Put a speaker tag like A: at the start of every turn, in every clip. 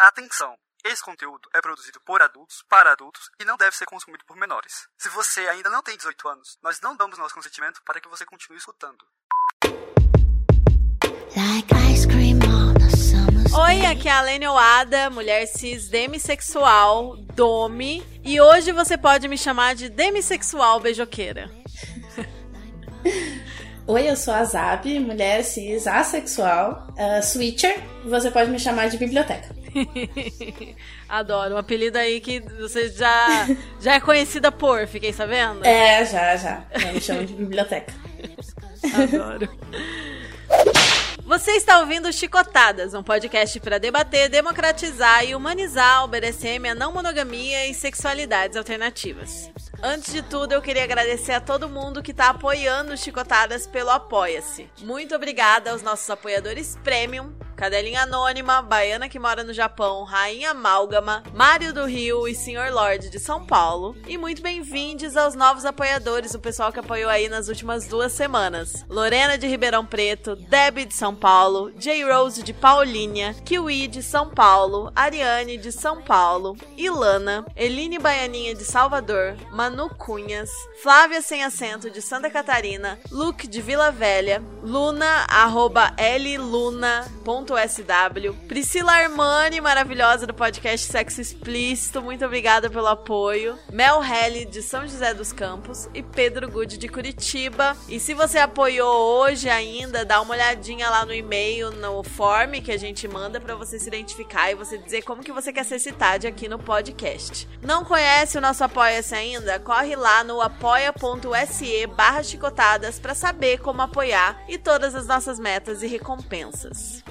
A: Atenção! Esse conteúdo é produzido por adultos, para adultos e não deve ser consumido por menores. Se você ainda não tem 18 anos, nós não damos nosso consentimento para que você continue escutando.
B: Oi, aqui é a Lene Oada, mulher cis demissexual, Domi, e hoje você pode me chamar de demissexual beijoqueira.
C: Oi, eu sou a Zab, mulher cis assexual, uh, switcher, você pode me chamar de biblioteca.
B: Adoro. Um apelido aí que você já, já é conhecida por, fiquei sabendo?
C: É, já, já. Eu me chamo de biblioteca.
B: Adoro. Você está ouvindo Chicotadas, um podcast para debater, democratizar e humanizar o BDSM, a não monogamia e sexualidades alternativas. Antes de tudo, eu queria agradecer a todo mundo que está apoiando Chicotadas pelo Apoia-se. Muito obrigada aos nossos apoiadores Premium, Cadelinha Anônima, Baiana que mora no Japão, Rainha Amálgama, Mário do Rio e Senhor Lorde de São Paulo. E muito bem-vindos aos novos apoiadores, o pessoal que apoiou aí nas últimas duas semanas. Lorena de Ribeirão Preto, Debbie de São Paulo, J. Rose de Paulínia, Kiwi de São Paulo, Ariane de São Paulo, Ilana, Eline Baianinha de Salvador, Manu Cunhas, Flávia Sem Acento de Santa Catarina, Luke de Vila Velha, Luna, arroba luna.sw, Priscila Armani, maravilhosa do podcast Sexo Explícito, muito obrigada pelo apoio, Mel Helly de São José dos Campos e Pedro Good de Curitiba. E se você apoiou hoje ainda, dá uma olhadinha lá no e-mail, no form que a gente manda para você se identificar e você dizer como que você quer ser citado aqui no podcast. Não conhece o nosso Apoia-se ainda? Corre lá no apoia.se barra chicotadas para saber como apoiar e todas as nossas metas e recompensas.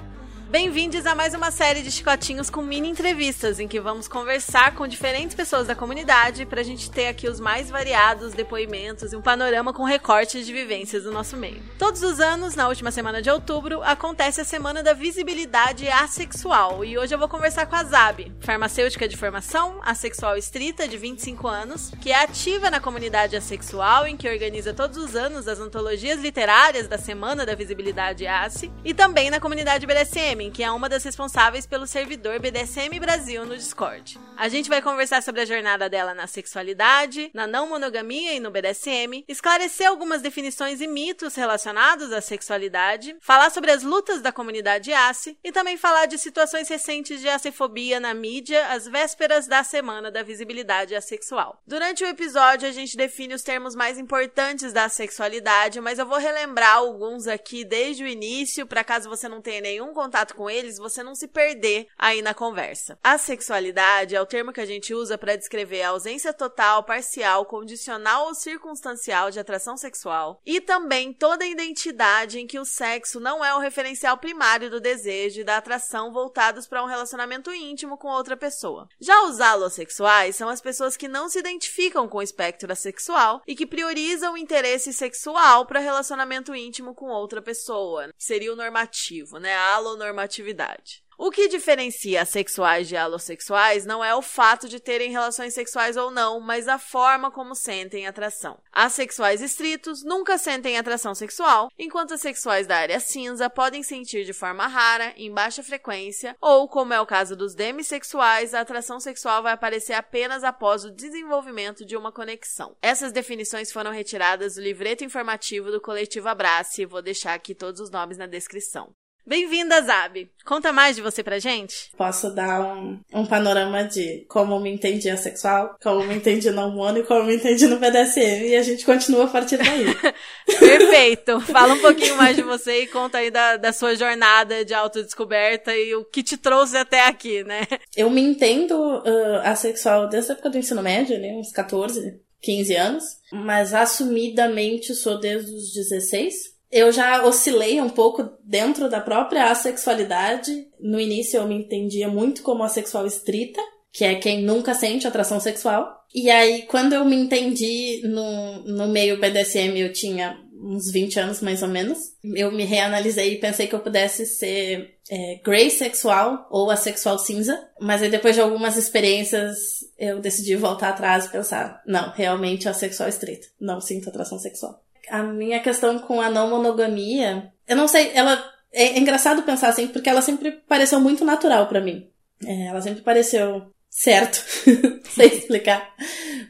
B: Bem-vindos a mais uma série de chicotinhos com mini entrevistas, em que vamos conversar com diferentes pessoas da comunidade para a gente ter aqui os mais variados depoimentos e um panorama com recortes de vivências do nosso meio. Todos os anos, na última semana de outubro, acontece a Semana da Visibilidade Assexual e hoje eu vou conversar com a Zab, farmacêutica de formação, assexual estrita de 25 anos, que é ativa na comunidade assexual, em que organiza todos os anos as antologias literárias da Semana da Visibilidade Asse, e também na comunidade BDSM que é uma das responsáveis pelo servidor BDSM Brasil no Discord. A gente vai conversar sobre a jornada dela na sexualidade, na não monogamia e no BDSM, esclarecer algumas definições e mitos relacionados à sexualidade, falar sobre as lutas da comunidade ACE e também falar de situações recentes de acefobia na mídia às vésperas da Semana da Visibilidade Assexual. Durante o episódio, a gente define os termos mais importantes da sexualidade, mas eu vou relembrar alguns aqui desde o início, para caso você não tenha nenhum contato contato com eles, você não se perder aí na conversa. A sexualidade é o termo que a gente usa para descrever a ausência total, parcial, condicional ou circunstancial de atração sexual e também toda identidade em que o sexo não é o referencial primário do desejo e da atração voltados para um relacionamento íntimo com outra pessoa. Já os alossexuais são as pessoas que não se identificam com o espectro sexual e que priorizam o interesse sexual para relacionamento íntimo com outra pessoa. Seria o normativo, né? A alonormatividade normatividade. O que diferencia assexuais de alossexuais não é o fato de terem relações sexuais ou não, mas a forma como sentem atração. Assexuais estritos nunca sentem atração sexual, enquanto assexuais da área cinza podem sentir de forma rara, em baixa frequência, ou, como é o caso dos demissexuais, a atração sexual vai aparecer apenas após o desenvolvimento de uma conexão. Essas definições foram retiradas do livreto informativo do coletivo Abrace, vou deixar aqui todos os nomes na descrição. Bem-vinda, Zab. Conta mais de você pra gente?
C: Posso dar um, um panorama de como me entendi a sexual, como me entendi no humano e como me entendi no BDSM e a gente continua a partir daí.
B: Perfeito. Fala um pouquinho mais de você e conta aí da, da sua jornada de autodescoberta e o que te trouxe até aqui, né?
C: Eu me entendo uh, assexual desde a época do ensino médio, né? Uns 14, 15 anos, mas assumidamente sou desde os 16 eu já oscilei um pouco dentro da própria assexualidade. No início eu me entendia muito como assexual estrita, que é quem nunca sente atração sexual. E aí, quando eu me entendi no, no meio BDSM, eu tinha uns 20 anos mais ou menos. Eu me reanalisei e pensei que eu pudesse ser é, grey sexual ou assexual cinza. Mas aí, depois de algumas experiências, eu decidi voltar atrás e pensar: não, realmente assexual estrita. Não sinto atração sexual a minha questão com a não monogamia, eu não sei, ela é engraçado pensar assim, porque ela sempre pareceu muito natural para mim. É, ela sempre pareceu certo, sem explicar.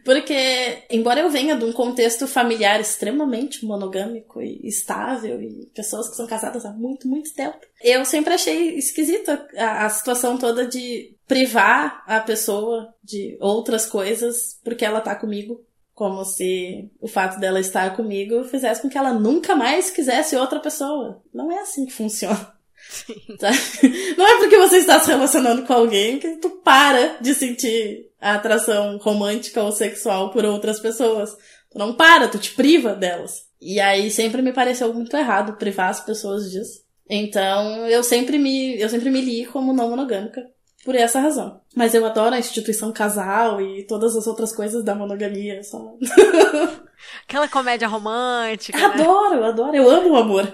C: Porque, embora eu venha de um contexto familiar extremamente monogâmico e estável, e pessoas que são casadas há muito, muito tempo, eu sempre achei esquisito a, a situação toda de privar a pessoa de outras coisas porque ela tá comigo. Como se o fato dela estar comigo fizesse com que ela nunca mais quisesse outra pessoa. Não é assim que funciona. Tá? Não é porque você está se relacionando com alguém que tu para de sentir a atração romântica ou sexual por outras pessoas. Tu não para, tu te priva delas. E aí sempre me pareceu muito errado privar as pessoas disso. Então eu sempre me, eu sempre me li como não monogâmica por essa razão. Mas eu adoro a instituição casal e todas as outras coisas da monogamia. Só...
B: Aquela comédia romântica.
C: Né? Adoro, adoro, eu amo o amor.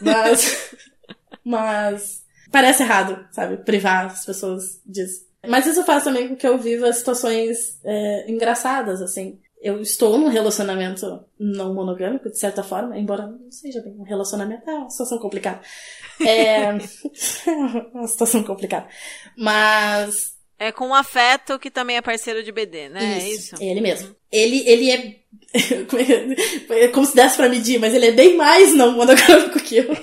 C: Mas mas parece errado, sabe? Privar as pessoas disso. Mas isso faz também com que eu viva situações é, engraçadas, assim. Eu estou num relacionamento não monogâmico, de certa forma, embora não seja bem um relacionamento, é uma situação complicada. É, é uma situação complicada. Mas
B: é com um afeto que também é parceiro de BD, né?
C: Isso,
B: é isso?
C: Ele mesmo. Ele, ele é. é como se desse pra medir, mas ele é bem mais não monogâmico que eu.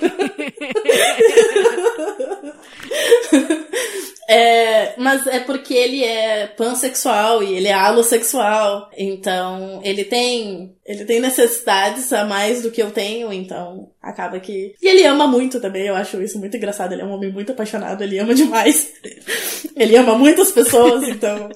C: É, mas é porque ele é pansexual e ele é alossexual. Então, ele tem. Ele tem necessidades a mais do que eu tenho, então acaba que. E ele ama muito também, eu acho isso muito engraçado. Ele é um homem muito apaixonado, ele ama demais. ele ama muitas pessoas, então.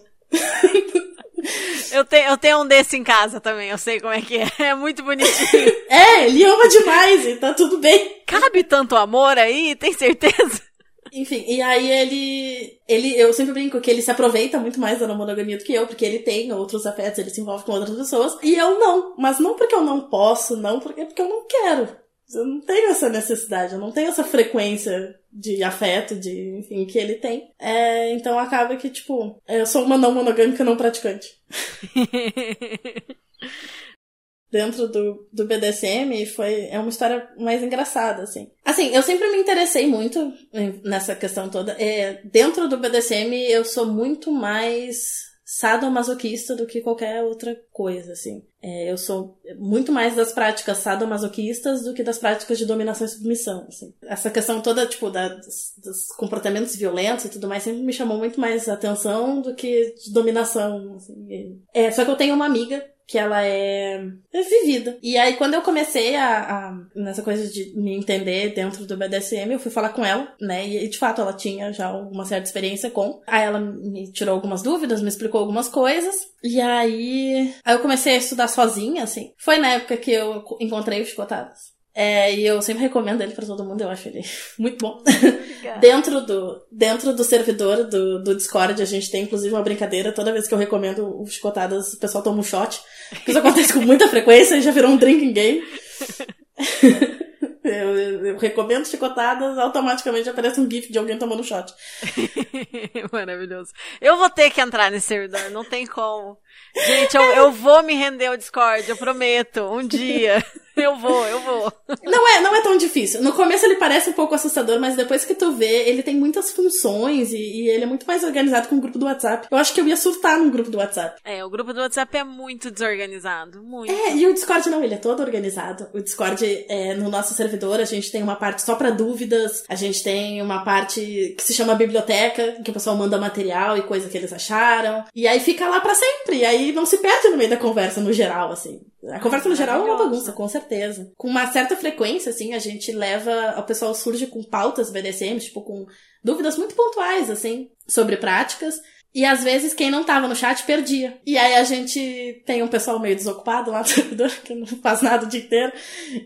B: Eu tenho, eu tenho um desse em casa também, eu sei como é que é. É muito bonitinho.
C: É, ele ama demais e tá tudo bem.
B: Cabe tanto amor aí, tem certeza?
C: Enfim, e aí ele. ele Eu sempre brinco que ele se aproveita muito mais da monogamia do que eu, porque ele tem outros afetos, ele se envolve com outras pessoas. E eu não. Mas não porque eu não posso, não, porque, porque eu não quero. Eu não tenho essa necessidade, eu não tenho essa frequência de afeto, de, enfim, que ele tem. É, então acaba que, tipo, eu sou uma não monogâmica não praticante. dentro do, do BDSM foi é uma história mais engraçada assim. Assim eu sempre me interessei muito nessa questão toda. É, dentro do BDSM eu sou muito mais sadomasoquista do que qualquer outra coisa assim. É, eu sou muito mais das práticas sadomasoquistas do que das práticas de dominação e submissão assim. Essa questão toda tipo da, dos, dos comportamentos violentos e tudo mais sempre me chamou muito mais atenção do que de dominação assim. é só que eu tenho uma amiga que ela é, vivida. E aí, quando eu comecei a, a, nessa coisa de me entender dentro do BDSM, eu fui falar com ela, né? E de fato ela tinha já uma certa experiência com. Aí ela me tirou algumas dúvidas, me explicou algumas coisas. E aí, aí eu comecei a estudar sozinha, assim. Foi na época que eu encontrei os chicotadas. É, e eu sempre recomendo ele para todo mundo, eu acho ele muito bom. dentro, do, dentro do servidor do, do Discord, a gente tem inclusive uma brincadeira. Toda vez que eu recomendo os chicotadas, o pessoal toma um shot. Isso acontece com muita frequência e já virou um drinking game. Eu, eu, eu, recomendo chicotadas, automaticamente aparece um gif de alguém tomando shot.
B: Maravilhoso. Eu vou ter que entrar nesse servidor, não tem como. Gente, eu, eu vou me render ao Discord, eu prometo, um dia. Eu vou, eu vou.
C: Não é, não é tão difícil. No começo ele parece um pouco assustador, mas depois que tu vê, ele tem muitas funções e, e ele é muito mais organizado que um grupo do WhatsApp. Eu acho que eu ia surtar num grupo do WhatsApp.
B: É, o grupo do WhatsApp é muito desorganizado, muito.
C: É, e o Discord não, ele é todo organizado. O Discord, é, no nosso servidor, a gente tem uma parte só para dúvidas, a gente tem uma parte que se chama biblioteca, que o pessoal manda material e coisa que eles acharam. E aí fica lá para sempre. E aí não se perde no meio da conversa, no geral, assim. A conversa no geral é uma bagunça, com certeza. Com uma certa frequência, assim, a gente leva. O pessoal surge com pautas BDSM, tipo, com dúvidas muito pontuais, assim, sobre práticas. E às vezes quem não tava no chat perdia. E aí a gente tem um pessoal meio desocupado lá no servidor, que não faz nada o dia inteiro.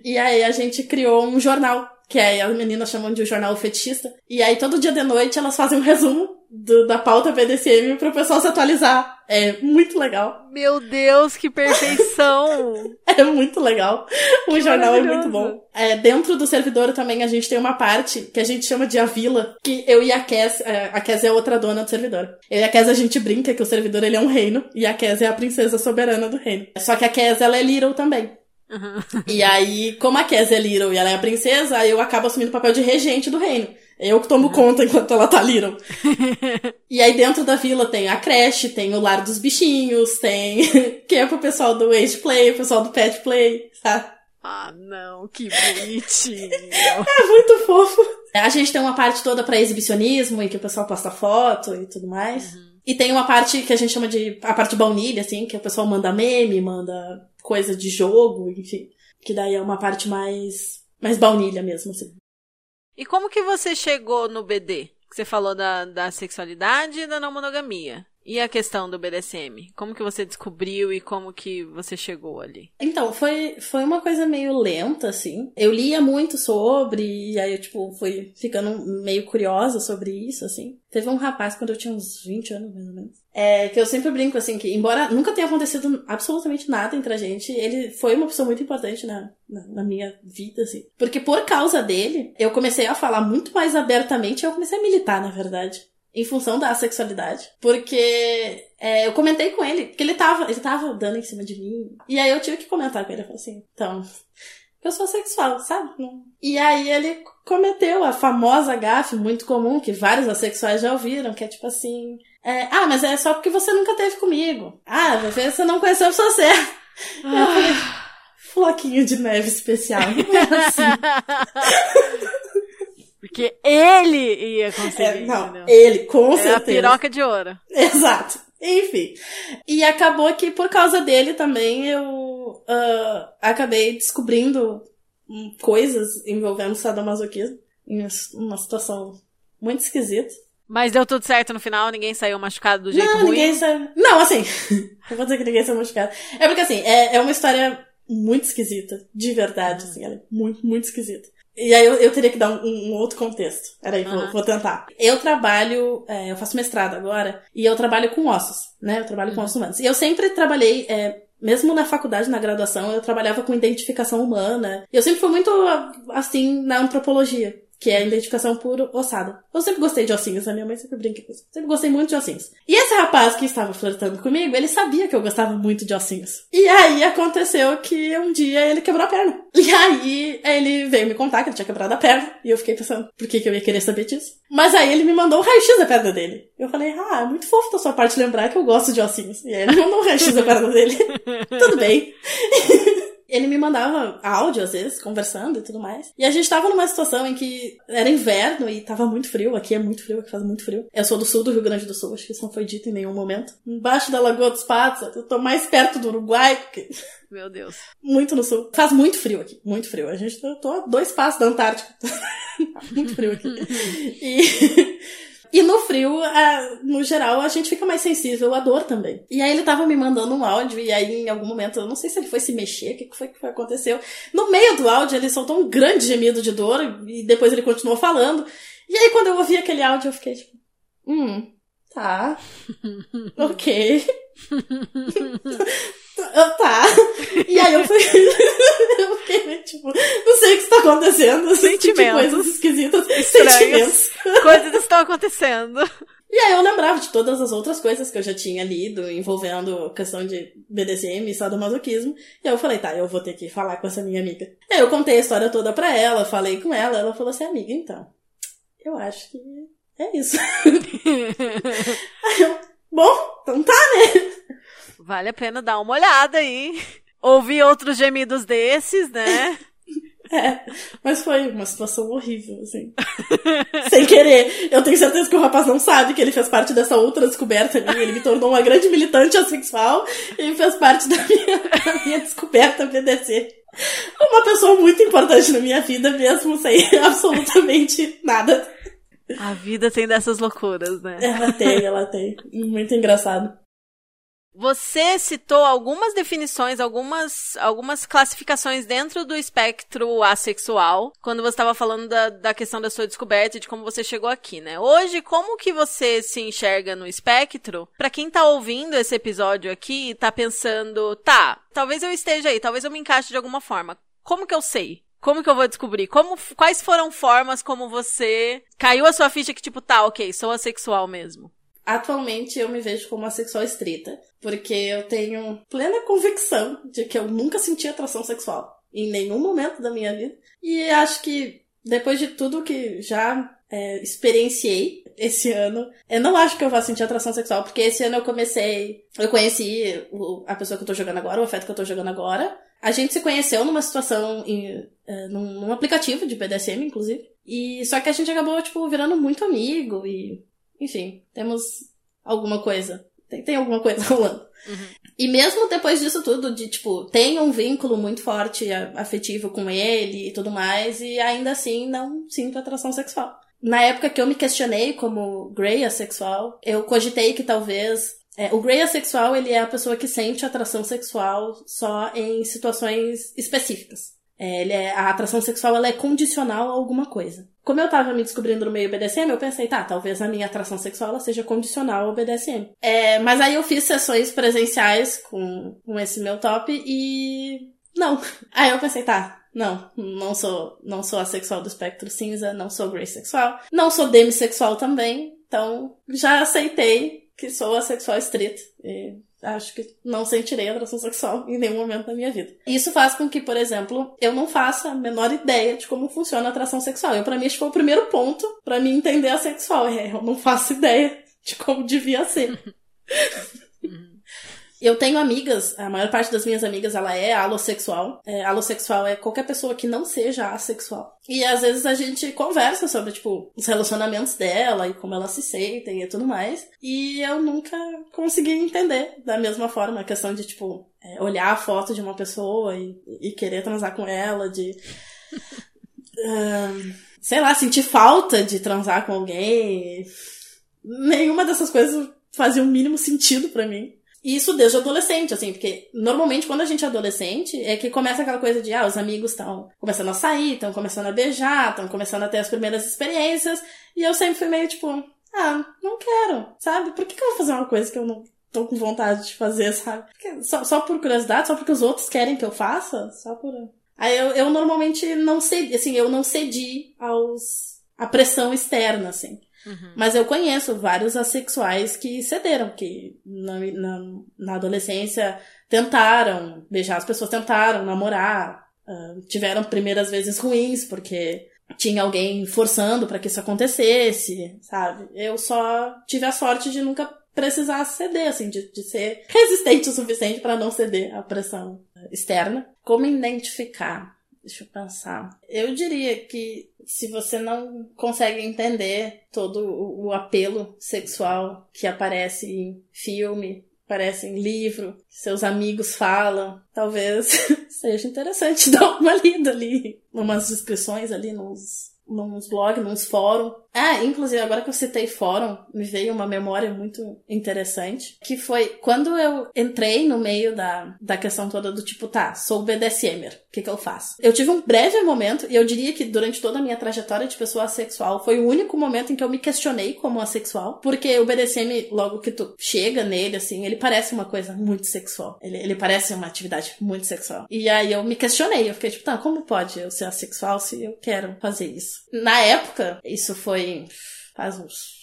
C: E aí a gente criou um jornal, que aí as meninas chamam de um jornal fetichista. E aí todo dia de noite elas fazem um resumo do, da pauta BDSM pro pessoal se atualizar. É muito legal.
B: Meu Deus, que perfeição!
C: é muito legal. O que jornal é muito bom. É, dentro do servidor também a gente tem uma parte que a gente chama de a vila, que eu e a Kes, é, a Kes é outra dona do servidor. Eu e a Kes a gente brinca que o servidor ele é um reino e a Kes é a princesa soberana do reino. Só que a Kes ela é Little também. Uhum. E aí, como a Kes é Little e ela é a princesa, eu acabo assumindo o papel de regente do reino. Eu que tomo conta enquanto ela tá little. e aí dentro da vila tem a creche, tem o lar dos bichinhos, tem. que é pro pessoal do age play, o pessoal do pet play, sabe?
B: Ah, não, que bonitinho.
C: é muito fofo. A gente tem uma parte toda para exibicionismo, em que o pessoal posta foto e tudo mais. Uhum. E tem uma parte que a gente chama de a parte baunilha, assim, que o pessoal manda meme, manda coisa de jogo, enfim. Que daí é uma parte mais, mais baunilha mesmo, assim.
B: E como que você chegou no BD? Você falou da, da sexualidade e da não monogamia. E a questão do BDSM? Como que você descobriu e como que você chegou ali?
C: Então, foi, foi uma coisa meio lenta, assim. Eu lia muito sobre, e aí eu, tipo, fui ficando meio curiosa sobre isso, assim. Teve um rapaz quando eu tinha uns 20 anos, mais ou menos. É, que eu sempre brinco, assim, que embora nunca tenha acontecido absolutamente nada entre a gente, ele foi uma pessoa muito importante na, na, na minha vida, assim. Porque por causa dele, eu comecei a falar muito mais abertamente eu comecei a militar, na verdade em função da sexualidade. Porque é, eu comentei com ele, que ele tava, ele tava dando em cima de mim. E aí eu tive que comentar com ele. Eu falei assim, então, eu sou sexual, sabe? E aí ele cometeu a famosa gafe muito comum, que vários assexuais já ouviram, que é tipo assim. É, ah, mas é só porque você nunca teve comigo. Ah, você não conheceu a pessoa certa. Ah. Eu falei, floquinho de neve especial. assim.
B: Porque ele ia conseguir. É,
C: não, entendeu? ele, com
B: certeza. a piroca de ouro.
C: Exato. Enfim. E acabou que por causa dele também eu uh, acabei descobrindo coisas envolvendo sadomasoquismo em uma situação muito esquisita.
B: Mas deu tudo certo no final, ninguém saiu machucado do jeito
C: não,
B: ruim?
C: Ninguém saiu... Não, assim, eu vou dizer que ninguém saiu machucado. É porque assim, é, é uma história muito esquisita, de verdade, assim, ela é muito, muito esquisita. E aí eu, eu teria que dar um, um outro contexto. Peraí, uhum. vou, vou tentar. Eu trabalho, é, eu faço mestrado agora, e eu trabalho com ossos, né? Eu trabalho uhum. com ossos humanos. E eu sempre trabalhei, é, mesmo na faculdade, na graduação, eu trabalhava com identificação humana. Eu sempre fui muito, assim, na antropologia que é a identificação por ossada. Eu sempre gostei de ossinhos, a minha mãe sempre brinca com isso. Sempre gostei muito de ossinhos. E esse rapaz que estava flertando comigo, ele sabia que eu gostava muito de ossinhos. E aí aconteceu que um dia ele quebrou a perna. E aí ele veio me contar que ele tinha quebrado a perna. E eu fiquei pensando, por que, que eu ia querer saber disso? Mas aí ele me mandou um raio-x da perna dele. Eu falei, ah, é muito fofo da sua parte lembrar que eu gosto de ossinhos. E aí ele mandou um raio-x da perna dele. Tudo bem. ele me mandava áudio, às vezes, conversando e tudo mais. E a gente tava numa situação em que era inverno e tava muito frio. Aqui é muito frio, aqui faz muito frio. Eu sou do sul do Rio Grande do Sul, acho que isso não foi dito em nenhum momento. Embaixo da Lagoa dos Patos, eu tô mais perto do Uruguai, porque...
B: Meu Deus.
C: Muito no sul. Faz muito frio aqui, muito frio. A gente, eu tô a dois passos da Antártica. muito frio aqui. e... E no frio, no geral, a gente fica mais sensível à dor também. E aí ele tava me mandando um áudio, e aí em algum momento, eu não sei se ele foi se mexer, o que foi que aconteceu. No meio do áudio, ele soltou um grande gemido de dor, e depois ele continuou falando. E aí quando eu ouvi aquele áudio, eu fiquei tipo, hum, tá, ok. tá. E aí eu fui. eu fiquei, tipo, não sei o que está acontecendo.
B: Sentimentos.
C: Coisas esquisitas.
B: Estranhos. Sentimentos. Coisas estão acontecendo.
C: E aí eu lembrava de todas as outras coisas que eu já tinha lido envolvendo questão de BDSM e sadomasoquismo. E aí eu falei, tá, eu vou ter que falar com essa minha amiga. E aí eu contei a história toda pra ela, falei com ela, ela falou assim, amiga, então, eu acho que é isso. aí eu, bom, então tá, né?
B: Vale a pena dar uma olhada aí. Ouvir outros gemidos desses, né?
C: É, mas foi uma situação horrível, assim. Sem querer. Eu tenho certeza que o rapaz não sabe que ele fez parte dessa outra descoberta minha. Ele me tornou uma grande militante assexual e fez parte da minha, da minha descoberta BDC. Uma pessoa muito importante na minha vida, mesmo sem absolutamente nada.
B: A vida tem dessas loucuras, né?
C: Ela tem, ela tem. Muito engraçado.
B: Você citou algumas definições, algumas, algumas classificações dentro do espectro assexual, quando você estava falando da, da questão da sua descoberta e de como você chegou aqui, né? Hoje, como que você se enxerga no espectro? Para quem tá ouvindo esse episódio aqui e tá pensando, tá, talvez eu esteja aí, talvez eu me encaixe de alguma forma. Como que eu sei? Como que eu vou descobrir? Como, quais foram formas como você caiu a sua ficha que tipo, tá, ok, sou assexual mesmo?
C: Atualmente eu me vejo como assexual estrita, porque eu tenho plena convicção de que eu nunca senti atração sexual em nenhum momento da minha vida. E acho que depois de tudo que já é, experienciei esse ano. Eu não acho que eu vá sentir atração sexual, porque esse ano eu comecei. Eu conheci o, a pessoa que eu tô jogando agora, o afeto que eu tô jogando agora. A gente se conheceu numa situação, em, é, num, num aplicativo de BDSM, inclusive. E só que a gente acabou, tipo, virando muito amigo e. Enfim, temos alguma coisa. Tem, tem alguma coisa rolando. Uhum. E mesmo depois disso tudo, de tipo, tem um vínculo muito forte afetivo com ele e tudo mais, e ainda assim não sinto atração sexual. Na época que eu me questionei como Grey assexual, eu cogitei que talvez é, o Grey assexual ele é a pessoa que sente atração sexual só em situações específicas. É, ele é, a atração sexual ela é condicional a alguma coisa. Como eu tava me descobrindo no meio BDSM, eu pensei, tá, talvez a minha atração sexual ela seja condicional ao BDSM. É, mas aí eu fiz sessões presenciais com, com esse meu top e. Não. Aí eu pensei, tá, não, não sou, não sou assexual do espectro cinza, não sou grey sexual, não sou demissexual também, então já aceitei que sou assexual estrito. E acho que não sentirei atração sexual em nenhum momento da minha vida. Isso faz com que, por exemplo, eu não faça a menor ideia de como funciona a atração sexual. Eu, para mim, que foi o primeiro ponto para mim entender a sexual. É, eu não faço ideia de como devia ser. Eu tenho amigas, a maior parte das minhas amigas, ela é alossexual. É, alossexual é qualquer pessoa que não seja assexual. E às vezes a gente conversa sobre, tipo, os relacionamentos dela e como elas se sentem e tudo mais. E eu nunca consegui entender da mesma forma a questão de, tipo, é, olhar a foto de uma pessoa e, e querer transar com ela, de. sei lá, sentir falta de transar com alguém. Nenhuma dessas coisas fazia o mínimo sentido para mim. Isso desde adolescente, assim, porque normalmente quando a gente é adolescente é que começa aquela coisa de, ah, os amigos estão começando a sair, estão começando a beijar, estão começando a ter as primeiras experiências, e eu sempre fui meio tipo, ah, não quero, sabe? Por que, que eu vou fazer uma coisa que eu não tô com vontade de fazer, sabe? Só, só por curiosidade, só porque os outros querem que eu faça? Só por. Aí eu, eu normalmente não cedi, assim, eu não cedi aos. a pressão externa, assim. Uhum. Mas eu conheço vários assexuais que cederam, que na, na, na adolescência tentaram beijar as pessoas, tentaram namorar, uh, tiveram primeiras vezes ruins, porque tinha alguém forçando para que isso acontecesse, sabe? Eu só tive a sorte de nunca precisar ceder, assim, de, de ser resistente o suficiente para não ceder à pressão externa. Como identificar? Deixa eu pensar. Eu diria que se você não consegue entender todo o apelo sexual que aparece em filme, aparece em livro, seus amigos falam, talvez seja interessante dar uma lida ali, umas descrições ali nos nos blogs, nos fóruns. Ah, inclusive, agora que eu citei fórum, me veio uma memória muito interessante, que foi quando eu entrei no meio da, da questão toda do tipo, tá, sou BDSMer, o que que eu faço? Eu tive um breve momento, e eu diria que durante toda a minha trajetória de pessoa assexual, foi o único momento em que eu me questionei como assexual, porque o BDSM, logo que tu chega nele, assim, ele parece uma coisa muito sexual. Ele, ele parece uma atividade muito sexual. E aí eu me questionei, eu fiquei tipo, tá, como pode eu ser assexual se eu quero fazer isso? Na época, isso foi faz uns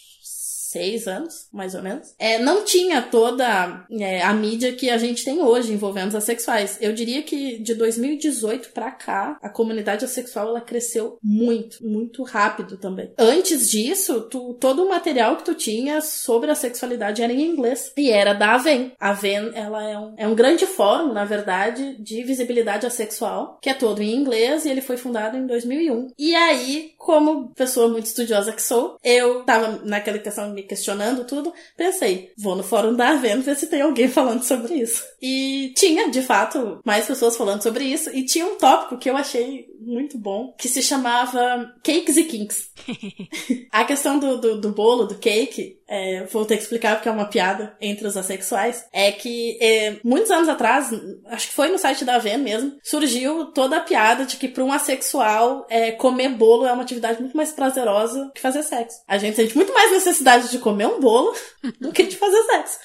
C: seis anos, mais ou menos, é, não tinha toda é, a mídia que a gente tem hoje envolvendo os assexuais. Eu diria que de 2018 para cá, a comunidade assexual ela cresceu muito, muito rápido também. Antes disso, tu, todo o material que tu tinha sobre a sexualidade era em inglês e era da Aven. A Aven, ela é um, é um grande fórum, na verdade, de visibilidade assexual, que é todo em inglês e ele foi fundado em 2001. E aí, como pessoa muito estudiosa que sou, eu tava naquela questão me questionando tudo, pensei, vou no fórum da Aven ver se tem alguém falando sobre isso. E tinha, de fato, mais pessoas falando sobre isso, e tinha um tópico que eu achei muito bom, que se chamava Cakes e Kinks. a questão do, do, do, bolo, do cake, é, vou ter que explicar porque é uma piada entre os assexuais, é que é, muitos anos atrás, acho que foi no site da Aven mesmo, surgiu toda a piada de que para um assexual é, comer bolo é uma atividade muito mais prazerosa que fazer sexo. A gente sente muito mais necessidade de comer um bolo do que de fazer sexo.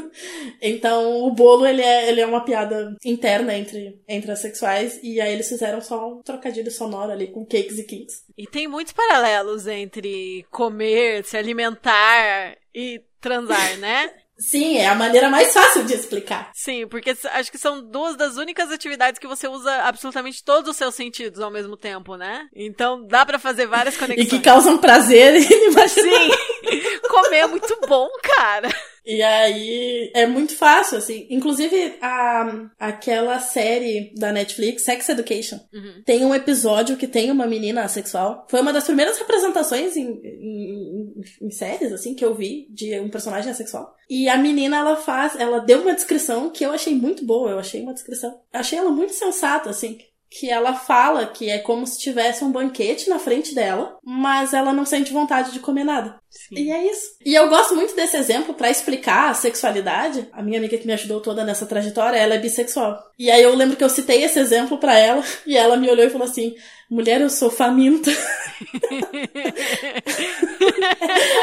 C: então o bolo ele é, ele é uma piada interna entre, entre assexuais e aí eles fizeram só um trocadilho sonoro ali com cakes e kings.
B: E tem muitos paralelos entre comer, se alimentar e transar, né?
C: Sim, é a maneira mais fácil de explicar.
B: Sim, porque acho que são duas das únicas atividades que você usa absolutamente todos os seus sentidos ao mesmo tempo, né? Então dá para fazer várias conexões.
C: E que causam prazer inimaginável.
B: Sim, comer é muito bom, cara.
C: E aí é muito fácil, assim. Inclusive, a, aquela série da Netflix, Sex Education, uhum. tem um episódio que tem uma menina assexual. Foi uma das primeiras representações em, em, em, séries, assim, que eu vi de um personagem assexual. E a menina, ela faz, ela deu uma descrição que eu achei muito boa. Eu achei uma descrição. Achei ela muito sensata, assim que ela fala que é como se tivesse um banquete na frente dela, mas ela não sente vontade de comer nada. Sim. E é isso. E eu gosto muito desse exemplo para explicar a sexualidade. A minha amiga que me ajudou toda nessa trajetória, ela é bissexual. E aí eu lembro que eu citei esse exemplo para ela e ela me olhou e falou assim: "Mulher, eu sou faminta".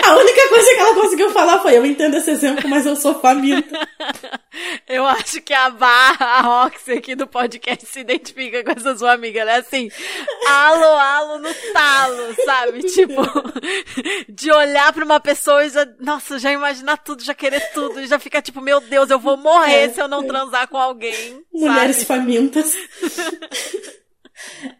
C: a única coisa que ela conseguiu falar foi: "Eu entendo esse exemplo, mas eu sou faminta".
B: Eu acho que a barra, a Roxy aqui do podcast se identifica com essa sua amiga. Ela é assim, alo, alo no talo, sabe? Tipo, de olhar pra uma pessoa e já, nossa, já imaginar tudo, já querer tudo, e já ficar tipo, meu Deus, eu vou morrer é, se eu não transar com alguém.
C: Mulheres
B: sabe?
C: famintas.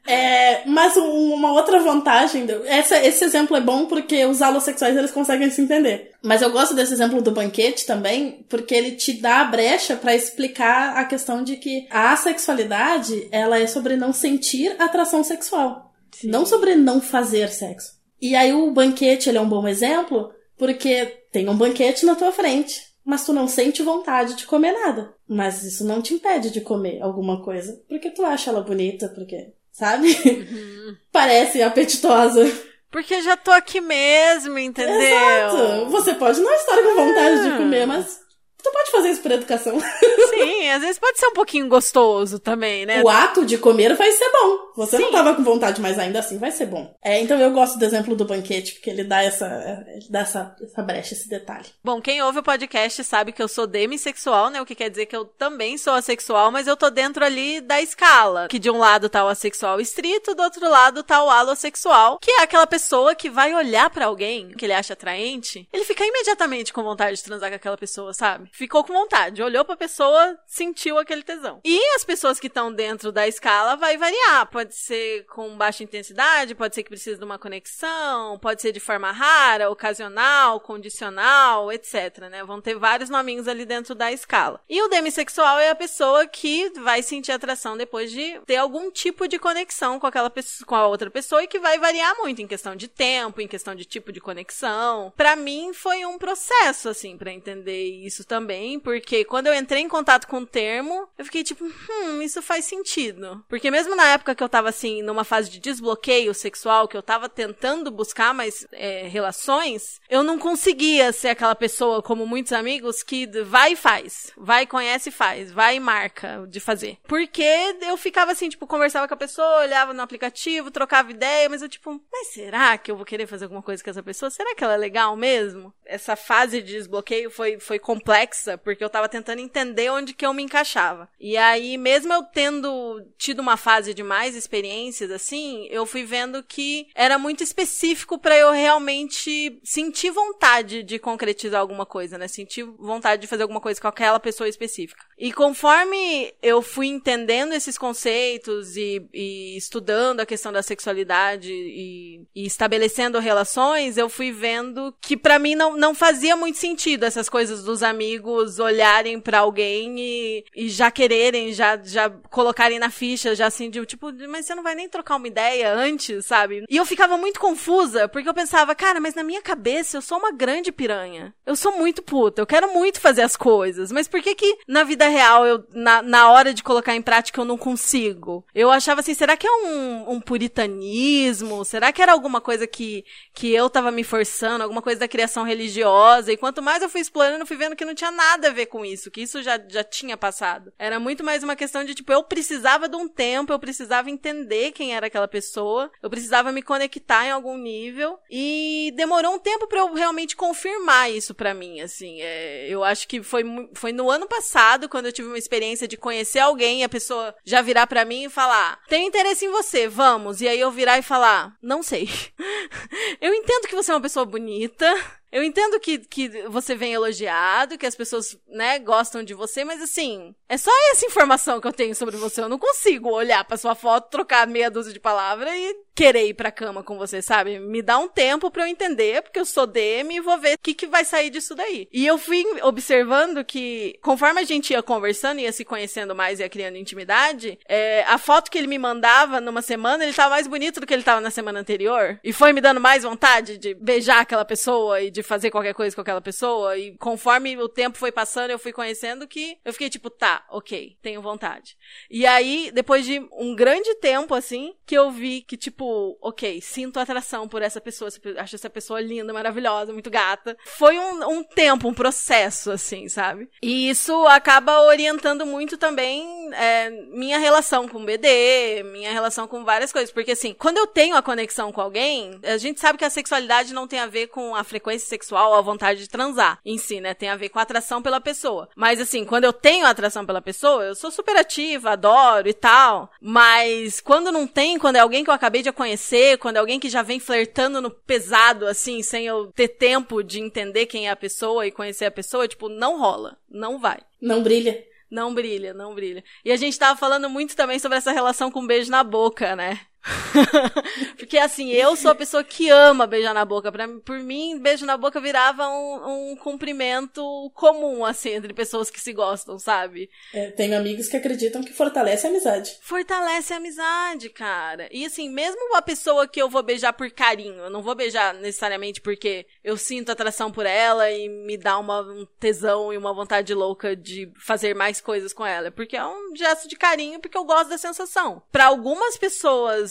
C: É, mas uma outra vantagem, essa, esse exemplo é bom porque os alossexuais eles conseguem se entender. Mas eu gosto desse exemplo do banquete também, porque ele te dá a brecha para explicar a questão de que a sexualidade ela é sobre não sentir atração sexual, Sim. não sobre não fazer sexo. E aí o banquete ele é um bom exemplo porque tem um banquete na tua frente mas tu não sente vontade de comer nada. Mas isso não te impede de comer alguma coisa, porque tu acha ela bonita, porque, sabe? Uhum. Parece apetitosa.
B: Porque já tô aqui mesmo, entendeu?
C: Exato. Você pode não estar com vontade de ah. comer, mas Tu pode fazer isso por educação.
B: Sim, às vezes pode ser um pouquinho gostoso também, né?
C: O ato de comer vai ser bom. Você Sim. não tava com vontade, mas ainda assim vai ser bom. É, então eu gosto do exemplo do banquete, porque ele dá essa, ele dá essa, essa brecha, esse detalhe.
B: Bom, quem ouve o podcast sabe que eu sou demissexual, né? O que quer dizer que eu também sou assexual, mas eu tô dentro ali da escala. Que de um lado tá o assexual estrito, do outro lado tá o alossexual, que é aquela pessoa que vai olhar para alguém que ele acha atraente, ele fica imediatamente com vontade de transar com aquela pessoa, sabe? Ficou com vontade, olhou pra pessoa, sentiu aquele tesão. E as pessoas que estão dentro da escala vai variar. Pode ser com baixa intensidade, pode ser que precise de uma conexão, pode ser de forma rara, ocasional, condicional, etc, né? Vão ter vários nominhos ali dentro da escala. E o demissexual é a pessoa que vai sentir atração depois de ter algum tipo de conexão com aquela pessoa, com a outra pessoa e que vai variar muito em questão de tempo, em questão de tipo de conexão. Para mim foi um processo assim para entender isso também também, porque quando eu entrei em contato com o termo, eu fiquei tipo, hum, isso faz sentido. Porque mesmo na época que eu tava assim, numa fase de desbloqueio sexual, que eu tava tentando buscar mais é, relações, eu não conseguia ser aquela pessoa, como muitos amigos, que vai e faz. Vai, conhece e faz. Vai e marca de fazer. Porque eu ficava assim, tipo, conversava com a pessoa, olhava no aplicativo, trocava ideia, mas eu tipo, mas será que eu vou querer fazer alguma coisa com essa pessoa? Será que ela é legal mesmo? Essa fase de desbloqueio foi, foi complexa porque eu tava tentando entender onde que eu me encaixava. E aí, mesmo eu tendo tido uma fase de mais experiências, assim, eu fui vendo que era muito específico para eu realmente sentir vontade de concretizar alguma coisa, né? Sentir vontade de fazer alguma coisa com aquela pessoa específica. E conforme eu fui entendendo esses conceitos e, e estudando a questão da sexualidade e, e estabelecendo relações, eu fui vendo que para mim não, não fazia muito sentido essas coisas dos amigos amigos olharem para alguém e, e já quererem, já, já colocarem na ficha, já assim, de, tipo, mas você não vai nem trocar uma ideia antes, sabe? E eu ficava muito confusa, porque eu pensava, cara, mas na minha cabeça eu sou uma grande piranha. Eu sou muito puta, eu quero muito fazer as coisas, mas por que que na vida real, eu, na, na hora de colocar em prática, eu não consigo? Eu achava assim, será que é um, um puritanismo? Será que era alguma coisa que, que eu tava me forçando, alguma coisa da criação religiosa? E quanto mais eu fui explorando, eu fui vendo que não tinha nada a ver com isso, que isso já, já tinha passado. Era muito mais uma questão de, tipo, eu precisava de um tempo, eu precisava entender quem era aquela pessoa, eu precisava me conectar em algum nível, e demorou um tempo para eu realmente confirmar isso para mim, assim. É, eu acho que foi, foi no ano passado, quando eu tive uma experiência de conhecer alguém a pessoa já virar para mim e falar: tenho interesse em você, vamos. E aí eu virar e falar: não sei. eu entendo que você é uma pessoa bonita, Eu entendo que, que você vem elogiado, que as pessoas, né, gostam de você, mas assim, é só essa informação que eu tenho sobre você. Eu não consigo olhar pra sua foto, trocar meia dúzia de palavras e querer ir pra cama com você, sabe? Me dá um tempo pra eu entender, porque eu sou DM e vou ver o que, que vai sair disso daí. E eu fui observando que, conforme a gente ia conversando, ia se conhecendo mais e ia criando intimidade, é, a foto que ele me mandava numa semana, ele tava mais bonito do que ele tava na semana anterior. E foi me dando mais vontade de beijar aquela pessoa e de fazer qualquer coisa com aquela pessoa. E conforme o tempo foi passando, eu fui conhecendo que eu fiquei tipo, tá, ok, tenho vontade. E aí, depois de um grande tempo, assim, que eu vi que, tipo, ok, sinto atração por essa pessoa, acho essa pessoa linda, maravilhosa, muito gata. Foi um, um tempo, um processo, assim, sabe? E isso acaba orientando muito também é, minha relação com o BD, minha relação com várias coisas. Porque, assim, quando eu tenho a conexão com alguém, a gente sabe que a sexualidade não tem a ver com a frequência sexual ou a vontade de transar em si, né? Tem a ver com a atração pela pessoa. Mas, assim, quando eu tenho atração pela pessoa, eu sou super ativa, adoro e tal. Mas quando não tem, quando é alguém que eu acabei de conhecer, quando é alguém que já vem flertando no pesado, assim, sem eu ter tempo de entender quem é a pessoa e conhecer a pessoa, tipo, não rola. Não vai.
C: Não brilha.
B: Não brilha, não brilha. E a gente tava falando muito também sobre essa relação com beijo na boca, né? Porque assim, eu sou a pessoa que ama beijar na boca. Pra, por mim, beijo na boca virava um, um cumprimento comum, assim, entre pessoas que se gostam, sabe?
C: É, tenho amigos que acreditam que fortalece a amizade.
B: Fortalece a amizade, cara. E assim, mesmo uma pessoa que eu vou beijar por carinho, eu não vou beijar necessariamente porque eu sinto atração por ela e me dá uma, um tesão e uma vontade louca de fazer mais coisas com ela. Porque é um gesto de carinho, porque eu gosto da sensação. Para algumas pessoas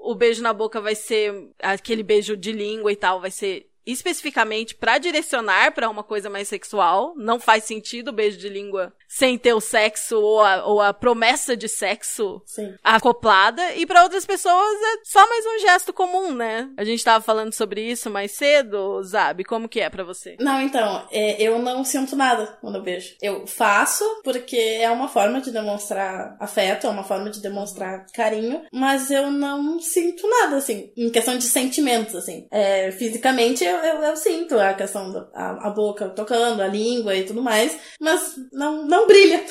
B: o beijo na boca vai ser aquele beijo de língua e tal, vai ser especificamente para direcionar para uma coisa mais sexual. Não faz sentido o beijo de língua sem ter o sexo ou a, ou a promessa de sexo
C: Sim.
B: acoplada. E para outras pessoas é só mais um gesto comum, né? A gente tava falando sobre isso mais cedo, Zabi. Como que é para você?
C: Não, então, é, eu não sinto nada quando eu beijo. Eu faço porque é uma forma de demonstrar afeto, é uma forma de demonstrar carinho, mas eu não sinto nada, assim, em questão de sentimentos, assim. É, fisicamente eu, eu, eu, sinto a questão da a, a boca tocando, a língua e tudo mais, mas não, não brilha.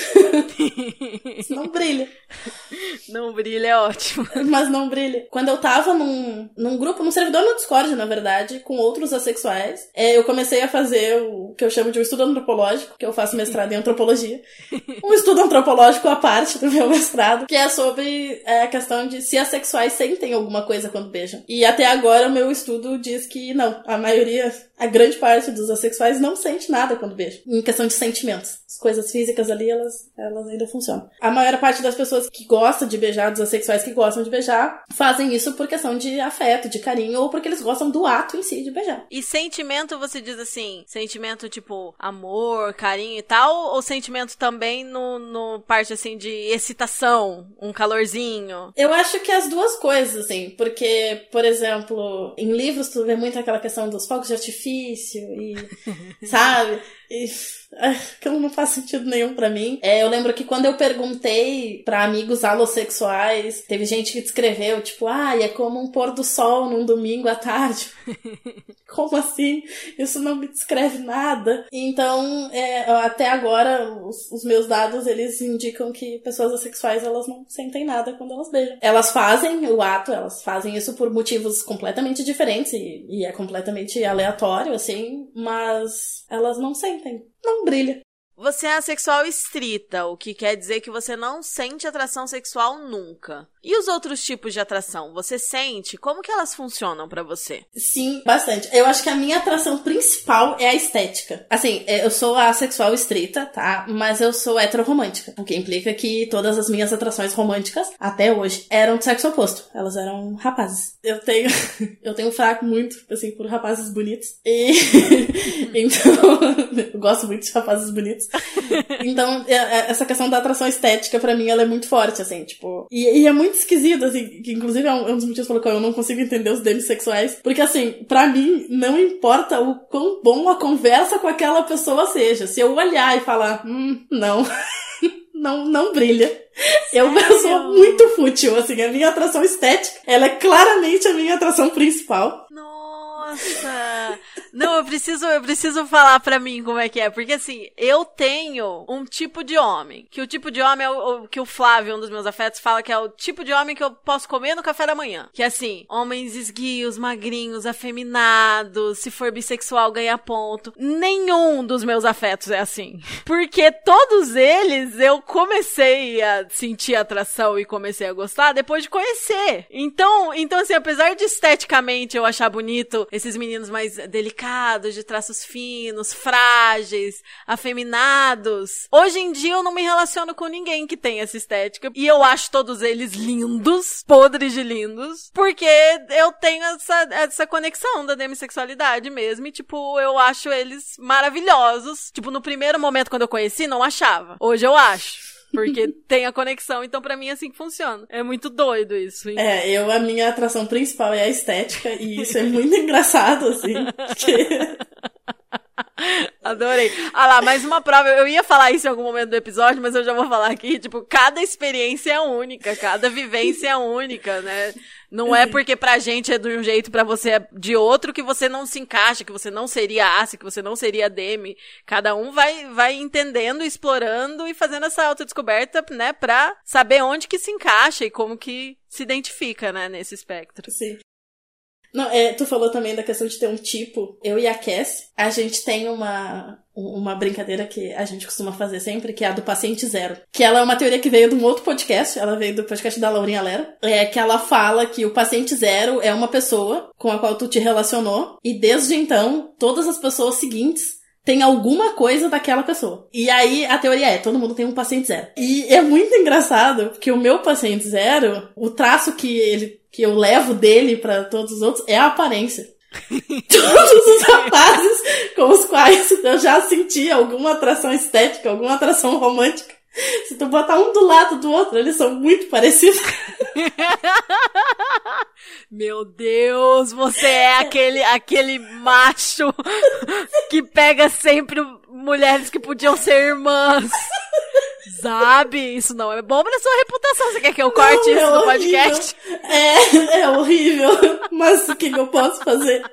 C: não brilha.
B: Não brilha é ótimo.
C: Mas não brilha. Quando eu tava num, num grupo, num servidor no Discord, na verdade, com outros assexuais, é, eu comecei a fazer o que eu chamo de um estudo antropológico, que eu faço mestrado em antropologia. Um estudo antropológico à parte do meu mestrado, que é sobre é, a questão de se assexuais sentem alguma coisa quando beijam. E até agora o meu estudo diz que não. A maioria, a grande parte dos assexuais não sente nada quando beijam. Em questão de sentimentos. As coisas físicas ali, elas, elas ainda funcionam. A maior parte das pessoas que gostam de beijar, dos assexuais que gostam de beijar, fazem isso por questão de afeto, de carinho, ou porque eles gostam do ato em si de beijar.
B: E sentimento, você diz assim, sentimento tipo amor, carinho e tal, ou sentimento também no, no parte assim de excitação, um calorzinho?
C: Eu acho que as duas coisas, assim, porque, por exemplo, em livros tu vê muito aquela questão dos fogos de artifício e, sabe? E aquilo não faz sentido nenhum para mim. É, eu lembro que quando eu perguntei para amigos alossexuais, teve gente que descreveu, tipo, ah, é como um pôr do sol num domingo à tarde. como assim? Isso não me descreve nada. Então, é, até agora, os, os, meus dados, eles indicam que pessoas assexuais, elas não sentem nada quando elas beijam. Elas fazem o ato, elas fazem isso por motivos completamente diferentes e, e é completamente aleatório, assim, mas elas não sentem. Não brilha.
B: Você é assexual estrita, o que quer dizer que você não sente atração sexual nunca. E os outros tipos de atração, você sente? Como que elas funcionam para você?
C: Sim, bastante. Eu acho que a minha atração principal é a estética. Assim, é, eu sou assexual estrita, tá? Mas eu sou heteroromântica, o que implica que todas as minhas atrações românticas, até hoje, eram de sexo oposto. Elas eram rapazes. Eu tenho, eu tenho um fraco muito, assim, por rapazes bonitos. E, então, eu gosto muito de rapazes bonitos. então, é, é, essa questão da atração estética, para mim, ela é muito forte, assim, tipo. E, e é muito esquisito, assim, que inclusive é um, é um dos motivos pelo qual eu não consigo entender os demissexuais. Porque, assim, para mim, não importa o quão bom a conversa com aquela pessoa seja. Se eu olhar e falar, hum, não. não, não brilha. Eu, eu sou muito fútil, assim, a minha atração estética, ela é claramente a minha atração principal.
B: Nossa! Não, eu preciso, eu preciso falar pra mim como é que é. Porque assim, eu tenho um tipo de homem. Que o tipo de homem é o, o que o Flávio, um dos meus afetos, fala que é o tipo de homem que eu posso comer no café da manhã. Que é assim, homens esguios, magrinhos, afeminados, se for bissexual ganha ponto. Nenhum dos meus afetos é assim. Porque todos eles eu comecei a sentir atração e comecei a gostar depois de conhecer. Então, então assim, apesar de esteticamente eu achar bonito esses meninos mais delicados, de traços finos, frágeis, afeminados, hoje em dia eu não me relaciono com ninguém que tem essa estética e eu acho todos eles lindos, podres de lindos, porque eu tenho essa, essa conexão da demissexualidade mesmo e tipo, eu acho eles maravilhosos. Tipo, no primeiro momento quando eu conheci, não achava. Hoje eu acho. Porque tem a conexão, então para mim é assim que funciona. É muito doido isso. Hein?
C: É, eu, a minha atração principal é a estética, e isso é muito engraçado, assim. Porque...
B: Adorei. Ah lá, mais uma prova. Eu ia falar isso em algum momento do episódio, mas eu já vou falar aqui. Tipo, cada experiência é única, cada vivência é única, né? Não é porque pra gente é de um jeito, pra você é de outro, que você não se encaixa, que você não seria Asi, que você não seria Demi. Cada um vai, vai entendendo, explorando e fazendo essa autodescoberta, né, pra saber onde que se encaixa e como que se identifica, né, nesse espectro.
C: Sim. Não, é, tu falou também da questão de ter um tipo. Eu e a Cass, a gente tem uma, uma brincadeira que a gente costuma fazer sempre, que é a do paciente zero. Que ela é uma teoria que veio de um outro podcast, ela veio do podcast da Laurinha Lera, é que ela fala que o paciente zero é uma pessoa com a qual tu te relacionou, e desde então, todas as pessoas seguintes tem alguma coisa daquela pessoa. E aí a teoria é, todo mundo tem um paciente zero. E é muito engraçado, porque o meu paciente zero, o traço que ele que eu levo dele para todos os outros é a aparência. Todos os rapazes com os quais eu já senti alguma atração estética, alguma atração romântica. Se tu botar um do lado do outro, eles são muito parecidos.
B: Meu Deus, você é aquele, aquele macho que pega sempre mulheres que podiam ser irmãs. Sabe? Isso não é bom pra sua reputação. Você quer que eu corte não, isso é no horrível. podcast?
C: É, é horrível. Mas o que, que eu posso fazer?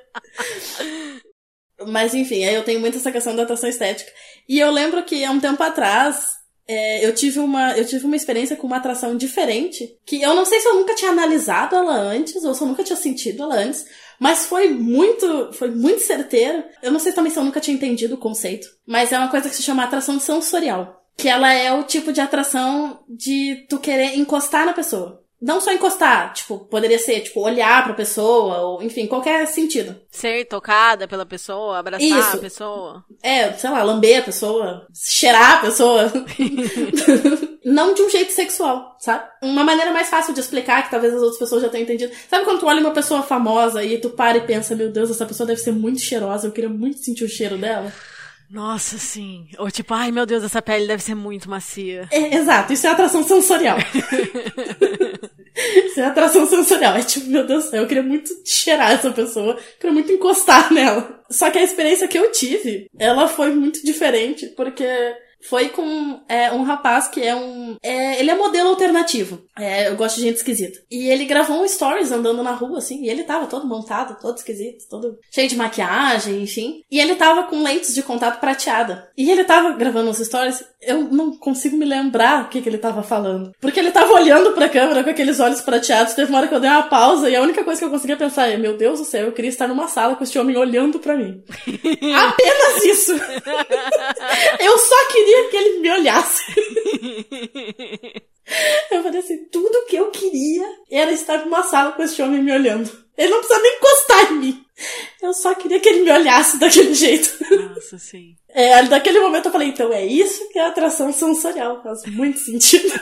C: Mas enfim, aí eu tenho muito essa questão da atração estética. E eu lembro que há um tempo atrás, é, eu tive uma eu tive uma experiência com uma atração diferente que eu não sei se eu nunca tinha analisado ela antes ou se eu nunca tinha sentido ela antes mas foi muito foi muito certeiro eu não sei também se eu nunca tinha entendido o conceito mas é uma coisa que se chama atração sensorial que ela é o tipo de atração de tu querer encostar na pessoa. Não só encostar, tipo, poderia ser, tipo, olhar pra pessoa, ou, enfim, qualquer sentido.
B: Ser tocada pela pessoa, abraçar Isso. a pessoa.
C: É, sei lá, lamber a pessoa, cheirar a pessoa. Não de um jeito sexual, sabe? Uma maneira mais fácil de explicar, que talvez as outras pessoas já tenham entendido. Sabe quando tu olha uma pessoa famosa e tu para e pensa, meu Deus, essa pessoa deve ser muito cheirosa, eu queria muito sentir o cheiro dela?
B: Nossa, sim. Ou tipo, ai meu Deus, essa pele deve ser muito macia.
C: É, exato, isso é atração sensorial. isso é atração sensorial. É tipo, meu Deus do céu, eu queria muito cheirar essa pessoa, eu queria muito encostar nela. Só que a experiência que eu tive, ela foi muito diferente, porque foi com é, um rapaz que é um. É, ele é modelo alternativo. É, eu gosto de gente esquisita. E ele gravou um stories andando na rua, assim, e ele tava todo montado, todo esquisito, todo cheio de maquiagem, enfim. E ele tava com lentes de contato prateada. E ele tava gravando os stories, eu não consigo me lembrar o que, que ele tava falando. Porque ele tava olhando pra câmera com aqueles olhos prateados. Teve uma hora que eu dei uma pausa e a única coisa que eu conseguia pensar é: Meu Deus do céu, eu queria estar numa sala com este homem olhando para mim. Apenas isso! eu só queria que ele me olhasse. Eu falei assim, tudo que eu queria era estar numa sala com esse homem me olhando. Ele não precisa nem encostar em mim. Eu só queria que ele me olhasse daquele jeito.
B: Nossa, sim.
C: É, daquele momento eu falei, então é isso que é atração sensorial. Faz muito sentido.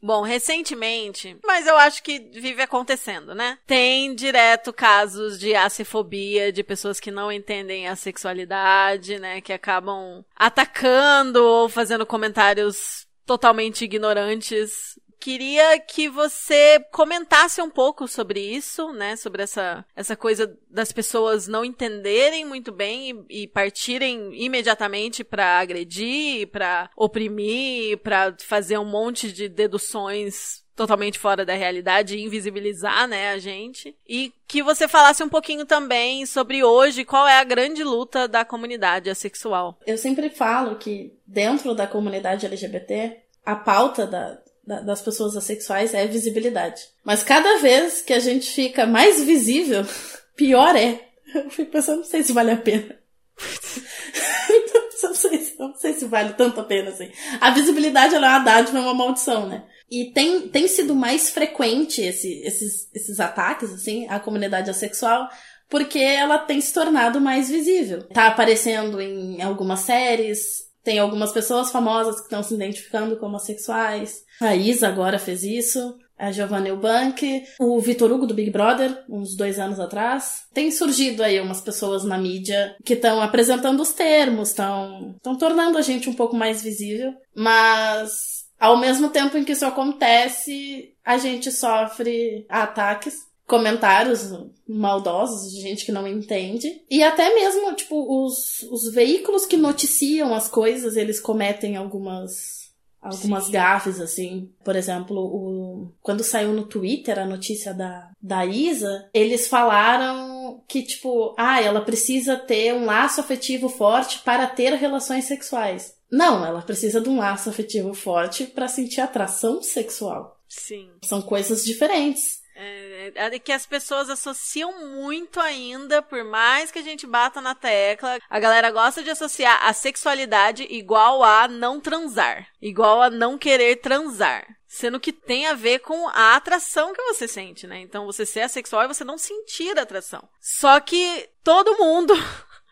B: Bom, recentemente, mas eu acho que vive acontecendo, né? Tem direto casos de acifobia, de pessoas que não entendem a sexualidade, né? Que acabam atacando ou fazendo comentários totalmente ignorantes queria que você comentasse um pouco sobre isso, né? Sobre essa, essa coisa das pessoas não entenderem muito bem e, e partirem imediatamente para agredir, para oprimir, para fazer um monte de deduções totalmente fora da realidade e invisibilizar, né, a gente. E que você falasse um pouquinho também sobre hoje, qual é a grande luta da comunidade assexual.
C: Eu sempre falo que dentro da comunidade LGBT, a pauta da, da, das pessoas assexuais é visibilidade. Mas cada vez que a gente fica mais visível, pior é. Eu fico pensando, não sei se vale a pena. não, sei, não sei se vale tanto a pena assim. A visibilidade ela é uma dádiva, é uma maldição, né? E tem, tem sido mais frequente esse, esses, esses ataques, assim, à comunidade assexual, porque ela tem se tornado mais visível. Tá aparecendo em algumas séries, tem algumas pessoas famosas que estão se identificando como assexuais. A Isa agora fez isso. A Giovanna Eubank, o Vitor Hugo do Big Brother, uns dois anos atrás. Tem surgido aí umas pessoas na mídia que estão apresentando os termos, estão tornando a gente um pouco mais visível, mas ao mesmo tempo em que isso acontece, a gente sofre ataques, comentários maldosos de gente que não entende. E até mesmo, tipo, os, os veículos que noticiam as coisas, eles cometem algumas algumas Sim. gafes, assim. Por exemplo, o, quando saiu no Twitter a notícia da, da Isa, eles falaram que, tipo, ah, ela precisa ter um laço afetivo forte para ter relações sexuais. Não, ela precisa de um laço afetivo forte para sentir atração sexual.
B: Sim.
C: São coisas diferentes.
B: É, é, que as pessoas associam muito ainda, por mais que a gente bata na tecla, a galera gosta de associar a sexualidade igual a não transar, igual a não querer transar. Sendo que tem a ver com a atração que você sente, né? Então você ser assexual e você não sentir atração. Só que todo mundo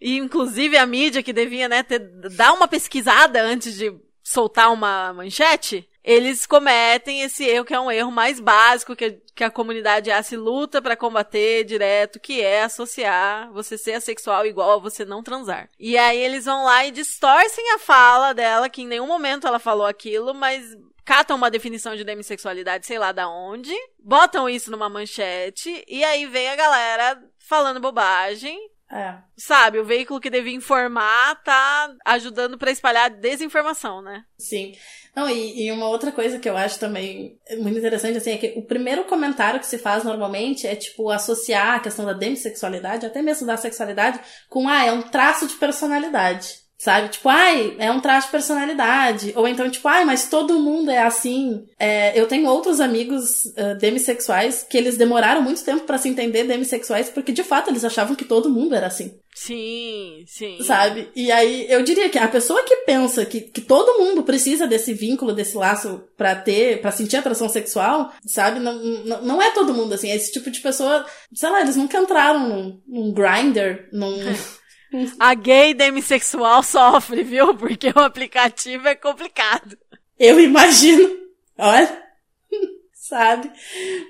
B: e inclusive a mídia que devia, né, ter, dar uma pesquisada antes de soltar uma manchete, eles cometem esse erro que é um erro mais básico que, que a comunidade A se luta para combater direto, que é associar você ser assexual igual a você não transar. E aí eles vão lá e distorcem a fala dela, que em nenhum momento ela falou aquilo, mas catam uma definição de demissexualidade, sei lá da onde, botam isso numa manchete, e aí vem a galera falando bobagem,
C: é.
B: Sabe, o veículo que devia informar tá ajudando para espalhar desinformação, né?
C: Sim. Não, e, e, uma outra coisa que eu acho também muito interessante, assim, é que o primeiro comentário que se faz normalmente é, tipo, associar a questão da demissexualidade, até mesmo da sexualidade, com, ah, é um traço de personalidade. Sabe? Tipo, ai, é um traço de personalidade. Ou então, tipo, ai, mas todo mundo é assim. É, eu tenho outros amigos uh, demissexuais que eles demoraram muito tempo para se entender demissexuais porque, de fato, eles achavam que todo mundo era assim.
B: Sim, sim.
C: Sabe? E aí, eu diria que a pessoa que pensa que, que todo mundo precisa desse vínculo, desse laço para ter, para sentir atração sexual, sabe? Não, não, não é todo mundo assim. É esse tipo de pessoa, sei lá, eles nunca entraram num, num grinder, num.
B: A gay demissexual sofre, viu? Porque o aplicativo é complicado.
C: Eu imagino. Olha. Sabe?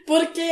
C: Porque,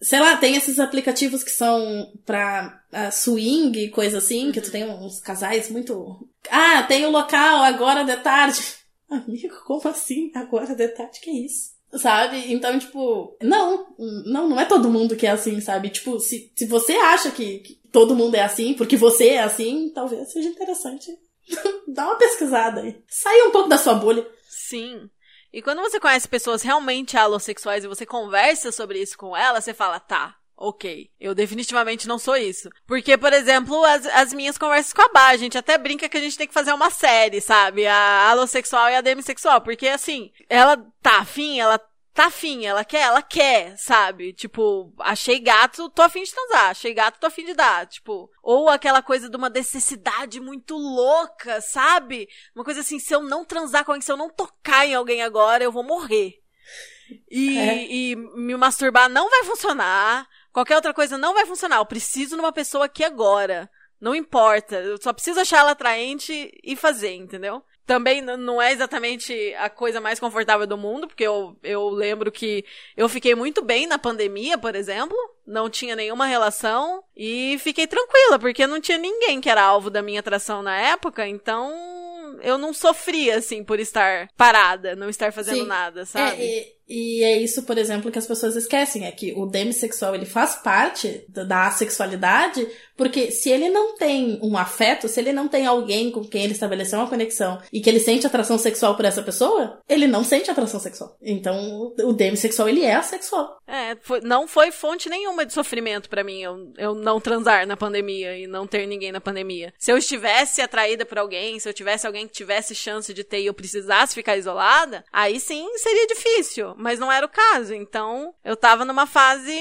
C: sei lá, tem esses aplicativos que são pra uh, swing coisa assim, uhum. que tu tem uns casais muito. Ah, tem o local agora de tarde. Amigo, como assim? Agora de tarde? Que isso? Sabe? Então, tipo, não, não, não é todo mundo que é assim, sabe? Tipo, se, se você acha que, que todo mundo é assim, porque você é assim, talvez seja interessante dar uma pesquisada aí. Sair um pouco da sua bolha.
B: Sim. E quando você conhece pessoas realmente alossexuais e você conversa sobre isso com elas, você fala, tá, ok, eu definitivamente não sou isso. Porque, por exemplo, as, as minhas conversas com a Bá, a gente até brinca que a gente tem que fazer uma série, sabe? A alossexual e a demissexual. Porque, assim, ela tá afim, ela tá afim, ela quer, ela quer, sabe? Tipo, achei gato, tô afim de transar, achei gato, tô afim de dar, tipo, ou aquela coisa de uma necessidade muito louca, sabe? Uma coisa assim, se eu não transar com alguém, se eu não tocar em alguém agora, eu vou morrer. E, é. e me masturbar não vai funcionar, qualquer outra coisa não vai funcionar, eu preciso de uma pessoa aqui agora. Não importa, eu só preciso achar ela atraente e fazer, entendeu? também não é exatamente a coisa mais confortável do mundo, porque eu, eu lembro que eu fiquei muito bem na pandemia, por exemplo, não tinha nenhuma relação e fiquei tranquila, porque não tinha ninguém que era alvo da minha atração na época, então eu não sofria, assim, por estar parada, não estar fazendo Sim. nada, sabe?
C: É, E é isso, por exemplo, que as pessoas esquecem, é que o demissexual, ele faz parte da sexualidade, porque se ele não tem um afeto, se ele não tem alguém com quem ele estabeleceu uma conexão e que ele sente atração sexual por essa pessoa, ele não sente atração sexual. Então, o demissexual, ele é assexual.
B: É, foi, não foi fonte nenhuma de sofrimento para mim eu, eu não transar na pandemia e não ter ninguém na pandemia. Se eu estivesse atraída por alguém, se eu tivesse alguém que tivesse chance de ter e eu precisasse ficar isolada, aí sim seria difícil, mas não era o caso. Então, eu tava numa fase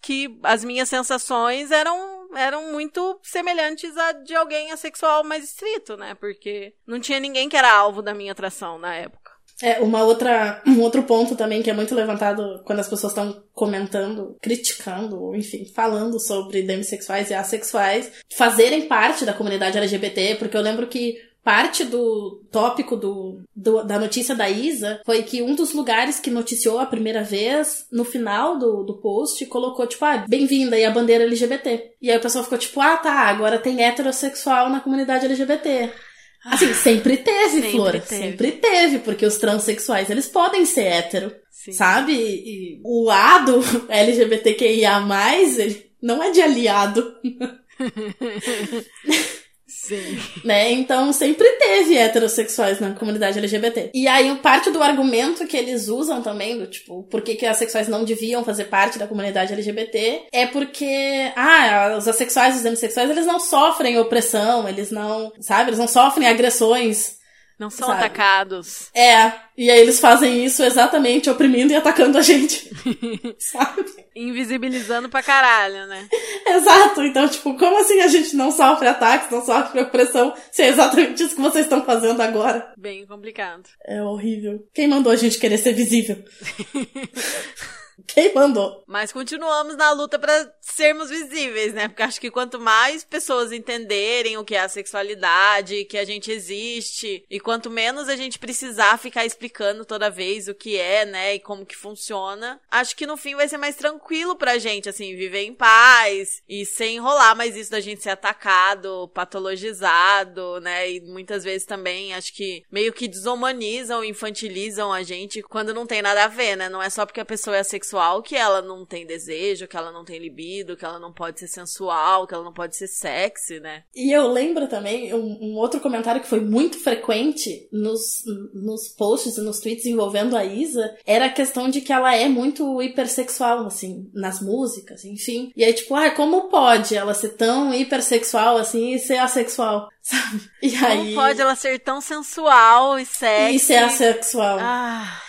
B: que as minhas sensações eram eram muito semelhantes a de alguém assexual mais estrito, né? Porque não tinha ninguém que era alvo da minha atração na época.
C: É, uma outra, um outro ponto também que é muito levantado quando as pessoas estão comentando, criticando, enfim, falando sobre demissexuais e assexuais, fazerem parte da comunidade LGBT, porque eu lembro que parte do tópico do, do, da notícia da Isa foi que um dos lugares que noticiou a primeira vez, no final do, do post, colocou, tipo, ah, bem-vinda aí a bandeira LGBT. E aí o pessoal ficou tipo, ah, tá, agora tem heterossexual na comunidade LGBT. Assim, sempre teve, sempre Flor. Teve. Sempre teve, porque os transexuais, eles podem ser hétero. Sim. Sabe? E o A do LGBTQIA+, ele não é de aliado.
B: Sim.
C: Né? Então sempre teve heterossexuais na comunidade LGBT. E aí parte do argumento que eles usam também, do tipo, por que, que assexuais não deviam fazer parte da comunidade LGBT, é porque, ah, os assexuais e os demissexuais, eles não sofrem opressão, eles não, sabe, eles não sofrem agressões
B: não são sabe? atacados.
C: É, e aí eles fazem isso exatamente oprimindo e atacando a gente. sabe?
B: Invisibilizando pra caralho, né?
C: Exato. Então, tipo, como assim a gente não sofre ataques, não sofre opressão, se é exatamente isso que vocês estão fazendo agora?
B: Bem complicado.
C: É horrível. Quem mandou a gente querer ser visível? Quem mandou?
B: Mas continuamos na luta para sermos visíveis, né? Porque acho que quanto mais pessoas entenderem o que é a sexualidade, que a gente existe, e quanto menos a gente precisar ficar explicando toda vez o que é, né, e como que funciona, acho que no fim vai ser mais tranquilo pra gente, assim, viver em paz e sem enrolar mais isso da gente ser atacado, patologizado, né? E muitas vezes também acho que meio que desumanizam, infantilizam a gente quando não tem nada a ver, né? Não é só porque a pessoa é sexual sexual que ela não tem desejo, que ela não tem libido, que ela não pode ser sensual, que ela não pode ser sexy, né?
C: E eu lembro também um, um outro comentário que foi muito frequente nos, nos posts e nos tweets envolvendo a Isa, era a questão de que ela é muito hipersexual, assim, nas músicas, enfim. E aí, tipo, ah, como pode ela ser tão hipersexual assim e ser assexual? Sabe?
B: E Como aí... pode ela ser tão sensual e sexy?
C: E ser assexual. Ah.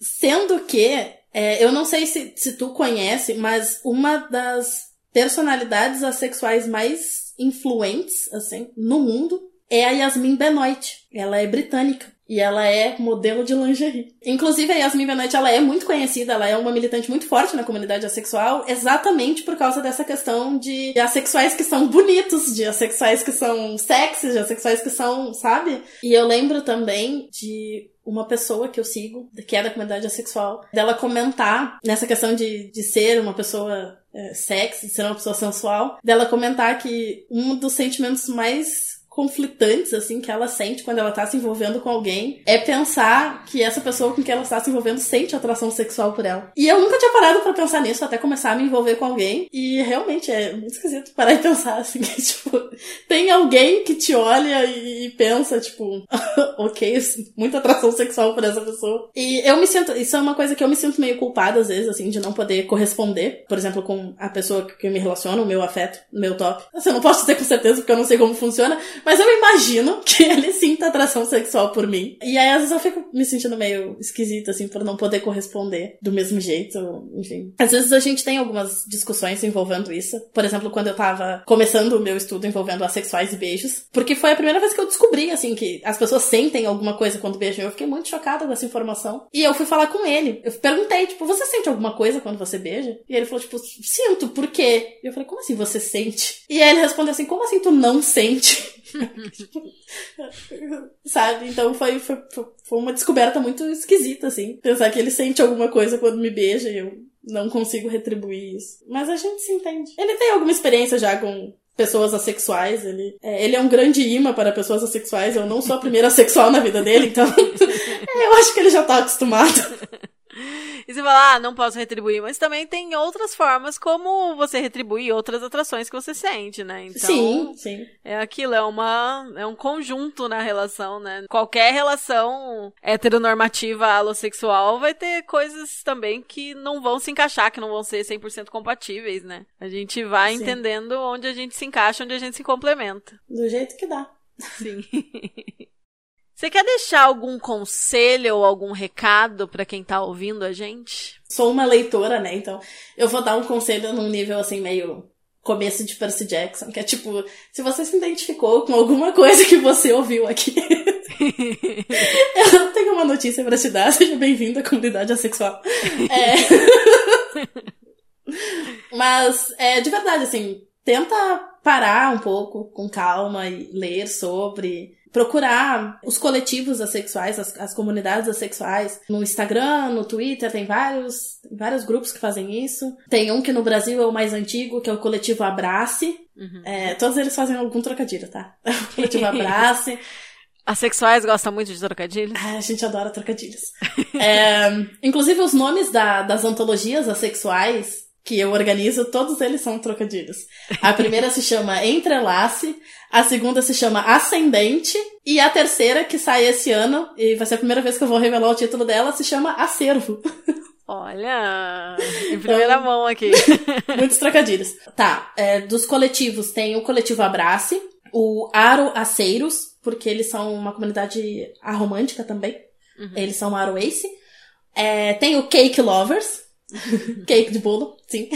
C: Sendo que é, eu não sei se, se tu conhece, mas uma das personalidades assexuais mais influentes, assim, no mundo é a Yasmin Benoit. Ela é britânica. E ela é modelo de lingerie. Inclusive, a Yasmin Benoit, ela é muito conhecida, ela é uma militante muito forte na comunidade assexual, exatamente por causa dessa questão de assexuais que são bonitos, de assexuais que são sexys, de assexuais que são, sabe? E eu lembro também de uma pessoa que eu sigo, que é da comunidade assexual, dela comentar nessa questão de, de ser uma pessoa é, sexy, de ser uma pessoa sensual, dela comentar que um dos sentimentos mais conflitantes, assim, que ela sente quando ela tá se envolvendo com alguém, é pensar que essa pessoa com quem ela está se envolvendo sente atração sexual por ela. E eu nunca tinha parado para pensar nisso até começar a me envolver com alguém. E realmente é muito esquisito parar e pensar, assim, que, tipo, tem alguém que te olha e pensa, tipo, ok, muita atração sexual por essa pessoa. E eu me sinto, isso é uma coisa que eu me sinto meio culpada às vezes, assim, de não poder corresponder, por exemplo, com a pessoa que me relaciono, o meu afeto, o meu top. Assim, eu não posso dizer com certeza porque eu não sei como funciona, mas eu imagino que ele sinta atração sexual por mim. E aí, às vezes, eu fico me sentindo meio esquisita, assim, por não poder corresponder do mesmo jeito. Enfim. Às vezes a gente tem algumas discussões envolvendo isso. Por exemplo, quando eu tava começando o meu estudo envolvendo assexuais e beijos. Porque foi a primeira vez que eu descobri, assim, que as pessoas sentem alguma coisa quando beijam. Eu fiquei muito chocada com essa informação. E eu fui falar com ele. Eu perguntei, tipo, você sente alguma coisa quando você beija? E ele falou, tipo, sinto, por quê? E eu falei, como assim você sente? E aí ele respondeu assim, como assim tu não sente? Sabe? Então foi, foi, foi uma descoberta muito esquisita, assim. Pensar que ele sente alguma coisa quando me beija e eu não consigo retribuir isso. Mas a gente se entende. Ele tem alguma experiência já com pessoas assexuais. Ele é, ele é um grande imã para pessoas assexuais. Eu não sou a primeira assexual na vida dele, então eu acho que ele já tá acostumado.
B: E você fala, ah, não posso retribuir, mas também tem outras formas como você retribuir outras atrações que você sente, né? Então,
C: sim, sim.
B: É aquilo, é uma é um conjunto na relação, né? Qualquer relação heteronormativa alossexual vai ter coisas também que não vão se encaixar, que não vão ser 100% compatíveis, né? A gente vai sim. entendendo onde a gente se encaixa, onde a gente se complementa.
C: Do jeito que dá.
B: Sim. Você quer deixar algum conselho ou algum recado para quem tá ouvindo a gente?
C: Sou uma leitora, né? Então eu vou dar um conselho num nível assim meio começo de Percy Jackson, que é tipo, se você se identificou com alguma coisa que você ouviu aqui, eu tenho uma notícia para te dar, seja bem-vindo à comunidade assexual. É... Mas, é, de verdade, assim, tenta parar um pouco com calma e ler sobre procurar os coletivos assexuais, as, as comunidades assexuais, no Instagram, no Twitter, tem vários, vários grupos que fazem isso. Tem um que no Brasil é o mais antigo, que é o coletivo Abrace. Uhum. É, todos eles fazem algum trocadilho, tá? O coletivo Abrace.
B: Assexuais gostam muito de trocadilhos?
C: Ah, a gente adora trocadilhos. é, inclusive, os nomes da, das antologias assexuais que eu organizo, todos eles são trocadilhos. A primeira se chama Entrelace, a segunda se chama Ascendente, e a terceira, que sai esse ano, e vai ser a primeira vez que eu vou revelar o título dela, se chama Acervo.
B: Olha, em primeira então, mão aqui.
C: muitos trocadilhos. Tá, é, dos coletivos tem o coletivo Abrace, o Aro Aceiros, porque eles são uma comunidade aromântica também. Uhum. Eles são Aro Ace. É, tem o Cake Lovers, Cake de bolo, sim.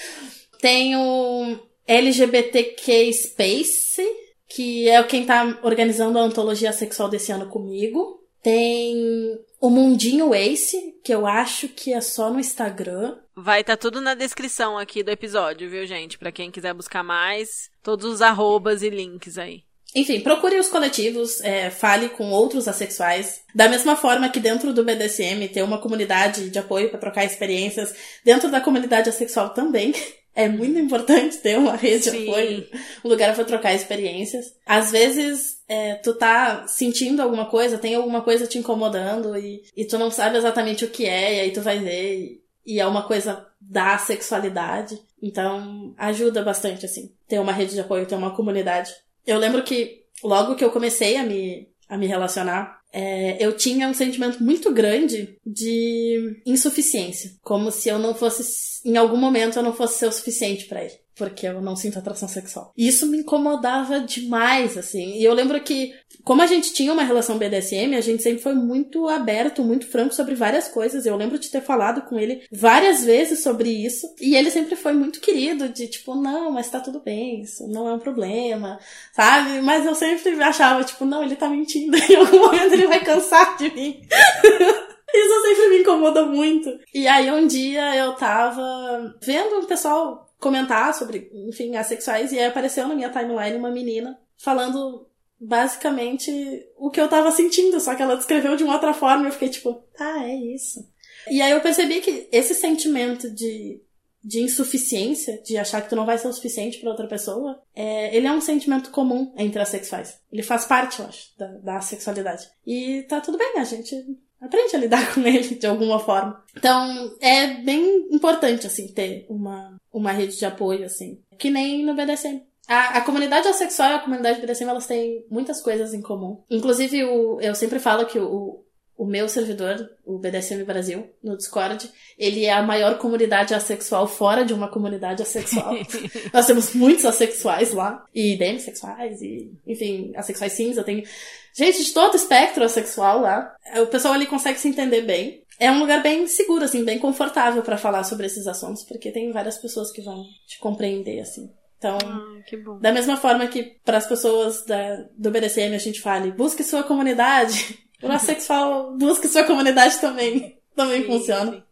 C: Tem o LGBTQ Space, que é quem tá organizando a antologia sexual desse ano comigo. Tem o Mundinho Ace, que eu acho que é só no Instagram.
B: Vai estar tá tudo na descrição aqui do episódio, viu, gente? Para quem quiser buscar mais, todos os arrobas e links aí.
C: Enfim, procure os coletivos, é, fale com outros assexuais. Da mesma forma que dentro do BDSM tem uma comunidade de apoio para trocar experiências, dentro da comunidade assexual também. É muito importante ter uma rede Sim. de apoio, um lugar para trocar experiências. Às vezes, é, tu tá sentindo alguma coisa, tem alguma coisa te incomodando e, e tu não sabe exatamente o que é, e aí tu vai ver e, e é uma coisa da sexualidade. Então, ajuda bastante, assim, ter uma rede de apoio, ter uma comunidade. Eu lembro que logo que eu comecei a me, a me relacionar, é, eu tinha um sentimento muito grande de insuficiência. Como se eu não fosse, em algum momento, eu não fosse ser o suficiente para ele porque eu não sinto atração sexual. E isso me incomodava demais, assim. E eu lembro que, como a gente tinha uma relação BDSM, a gente sempre foi muito aberto, muito franco sobre várias coisas. Eu lembro de ter falado com ele várias vezes sobre isso. E ele sempre foi muito querido, de tipo, não, mas tá tudo bem, isso não é um problema, sabe? Mas eu sempre achava, tipo, não, ele tá mentindo. Em algum momento ele vai cansar de mim. Isso sempre me incomoda muito. E aí um dia eu tava vendo um pessoal comentar sobre, enfim, assexuais, e aí apareceu na minha timeline uma menina falando basicamente o que eu tava sentindo, só que ela descreveu de uma outra forma e eu fiquei tipo, ah, é isso. E aí eu percebi que esse sentimento de, de insuficiência, de achar que tu não vai ser o suficiente para outra pessoa, é, ele é um sentimento comum entre assexuais. Ele faz parte, eu acho, da, da sexualidade. E tá tudo bem, a gente aprende a lidar com ele de alguma forma. Então, é bem importante, assim, ter uma, uma rede de apoio, assim. Que nem no BDSM. A, a comunidade assexual e a comunidade BDSM, elas têm muitas coisas em comum. Inclusive, o, eu sempre falo que o, o meu servidor, o BDSM Brasil, no Discord, ele é a maior comunidade assexual fora de uma comunidade assexual. Nós temos muitos assexuais lá, e demissexuais, e, enfim, assexuais cinza, tem gente de todo espectro assexual lá. O pessoal ali consegue se entender bem. É um lugar bem seguro, assim, bem confortável para falar sobre esses assuntos, porque tem várias pessoas que vão te compreender, assim. Então,
B: ah,
C: da mesma forma que para as pessoas da, do BDSM a gente fale, busque sua comunidade, o assexual busque sua comunidade também. Também sim, funciona.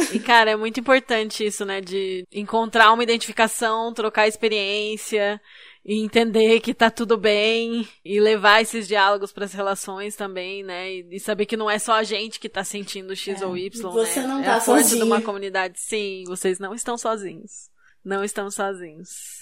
B: Sim. E, cara, é muito importante isso, né? De encontrar uma identificação, trocar experiência e entender que tá tudo bem e levar esses diálogos para as relações também, né? E, saber que não é só a gente que tá sentindo X é, ou Y,
C: você
B: né?
C: não
B: é
C: tá
B: a força
C: sozinho.
B: de uma comunidade. Sim, vocês não estão sozinhos. Não estão sozinhos.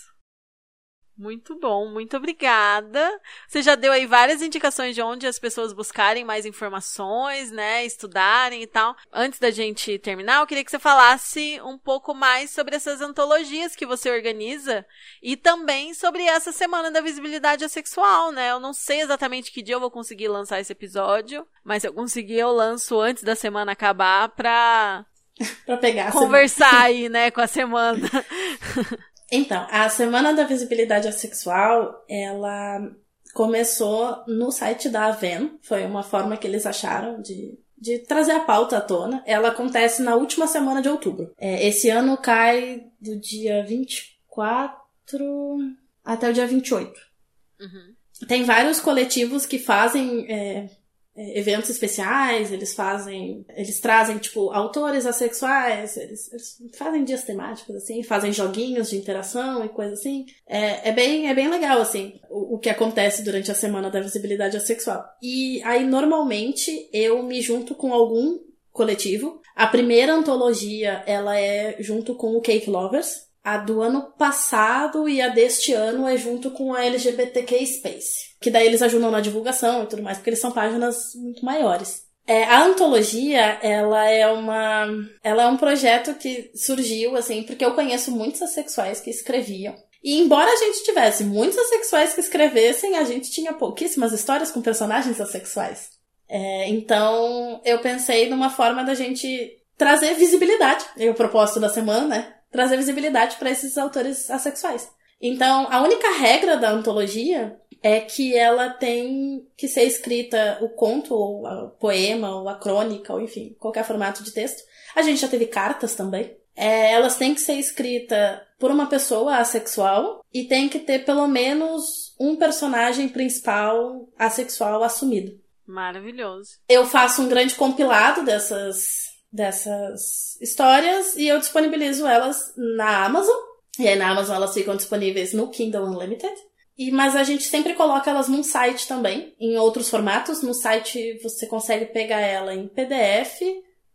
B: Muito bom, muito obrigada. Você já deu aí várias indicações de onde as pessoas buscarem mais informações, né, estudarem e tal. Antes da gente terminar, eu queria que você falasse um pouco mais sobre essas antologias que você organiza e também sobre essa semana da visibilidade sexual, né? Eu não sei exatamente que dia eu vou conseguir lançar esse episódio, mas se eu conseguir eu lanço antes da semana acabar pra
C: pra pegar
B: conversar aí, né, com a semana.
C: Então, a Semana da Visibilidade Asexual, ela começou no site da Aven, foi uma forma que eles acharam de, de trazer a pauta à tona. Ela acontece na última semana de outubro. É, esse ano cai do dia 24 até o dia 28. Uhum. Tem vários coletivos que fazem é, eventos especiais, eles fazem, eles trazem, tipo, autores assexuais, eles, eles, fazem dias temáticos, assim, fazem joguinhos de interação e coisa assim. É, é, bem, é bem legal, assim, o, o que acontece durante a semana da visibilidade assexual. E aí, normalmente, eu me junto com algum coletivo. A primeira antologia, ela é junto com o Cake Lovers, a do ano passado e a deste ano é junto com a LGBTQ Space. Que daí eles ajudam na divulgação e tudo mais, porque eles são páginas muito maiores. É, a antologia, ela é uma. Ela é um projeto que surgiu, assim, porque eu conheço muitos assexuais que escreviam. E embora a gente tivesse muitos assexuais que escrevessem, a gente tinha pouquíssimas histórias com personagens assexuais. É, então, eu pensei numa forma da gente trazer visibilidade. E o propósito da semana, né? Trazer visibilidade para esses autores assexuais. Então, a única regra da antologia é que ela tem que ser escrita o conto, ou o poema, ou a crônica, ou enfim, qualquer formato de texto. A gente já teve cartas também. É, elas têm que ser escritas por uma pessoa assexual e tem que ter pelo menos um personagem principal assexual assumido.
B: Maravilhoso.
C: Eu faço um grande compilado dessas dessas histórias e eu disponibilizo elas na Amazon. E aí na Amazon elas ficam disponíveis no Kindle Unlimited. E, mas a gente sempre coloca elas num site também, em outros formatos. No site você consegue pegar ela em PDF,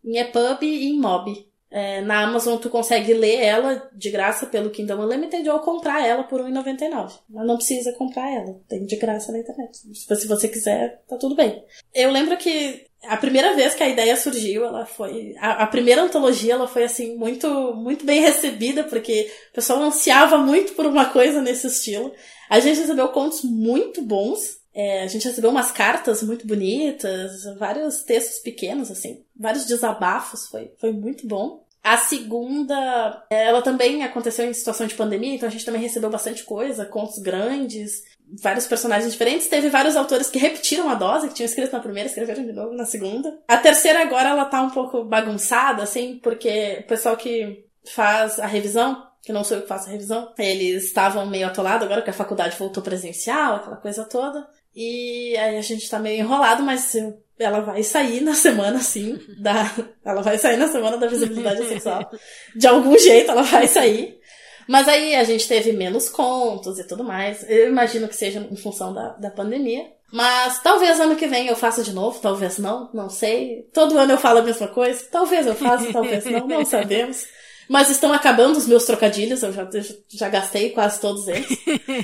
C: em EPUB e em MOB. É, na Amazon tu consegue ler ela de graça pelo Kindle Unlimited ou comprar ela por R$1,99. Mas não precisa comprar ela, tem de graça na internet. Se você quiser, tá tudo bem. Eu lembro que a primeira vez que a ideia surgiu, ela foi. A, a, primeira antologia, ela foi assim, muito, muito bem recebida, porque o pessoal ansiava muito por uma coisa nesse estilo. A gente recebeu contos muito bons. É, a gente recebeu umas cartas muito bonitas, vários textos pequenos, assim, vários desabafos, foi, foi muito bom. A segunda, ela também aconteceu em situação de pandemia, então a gente também recebeu bastante coisa, contos grandes vários personagens diferentes. Teve vários autores que repetiram a dose, que tinham escrito na primeira, escreveram de novo na segunda. A terceira agora ela tá um pouco bagunçada, assim, porque o pessoal que faz a revisão, que não sou eu que faço a revisão, eles estavam meio atolados agora que a faculdade voltou presencial, aquela coisa toda. E aí a gente tá meio enrolado, mas ela vai sair na semana, assim, da. Ela vai sair na semana da visibilidade sexual. De algum jeito ela vai sair. Mas aí a gente teve menos contos e tudo mais. Eu imagino que seja em função da, da pandemia. Mas talvez ano que vem eu faça de novo, talvez não, não sei. Todo ano eu falo a mesma coisa. Talvez eu faça, talvez não, não sabemos. Mas estão acabando os meus trocadilhos, eu já, já gastei quase todos eles.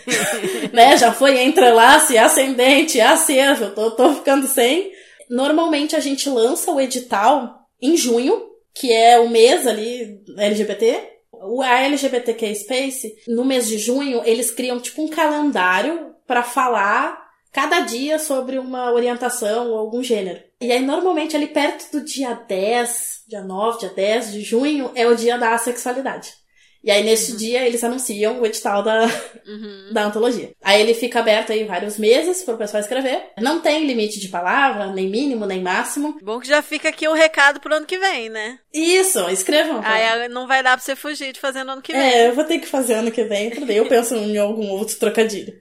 C: né? Já foi entrelace, ascendente, acervo, eu tô, tô ficando sem. Normalmente a gente lança o edital em junho, que é o mês ali LGBT, a LGBTQ Space, no mês de junho, eles criam tipo um calendário para falar cada dia sobre uma orientação ou algum gênero. E aí, normalmente, ali perto do dia 10, dia 9, dia 10 de junho, é o dia da sexualidade. E aí, nesse uhum. dia, eles anunciam o edital da, uhum. da antologia. Aí ele fica aberto aí vários meses para o pessoal escrever. Não tem limite de palavra, nem mínimo, nem máximo.
B: Bom que já fica aqui o um recado pro ano que vem, né?
C: Isso, escrevam.
B: Aí não vai dar pra você fugir de fazer no ano que vem.
C: É, eu vou ter que fazer ano que vem, bem. Eu penso em algum outro trocadilho.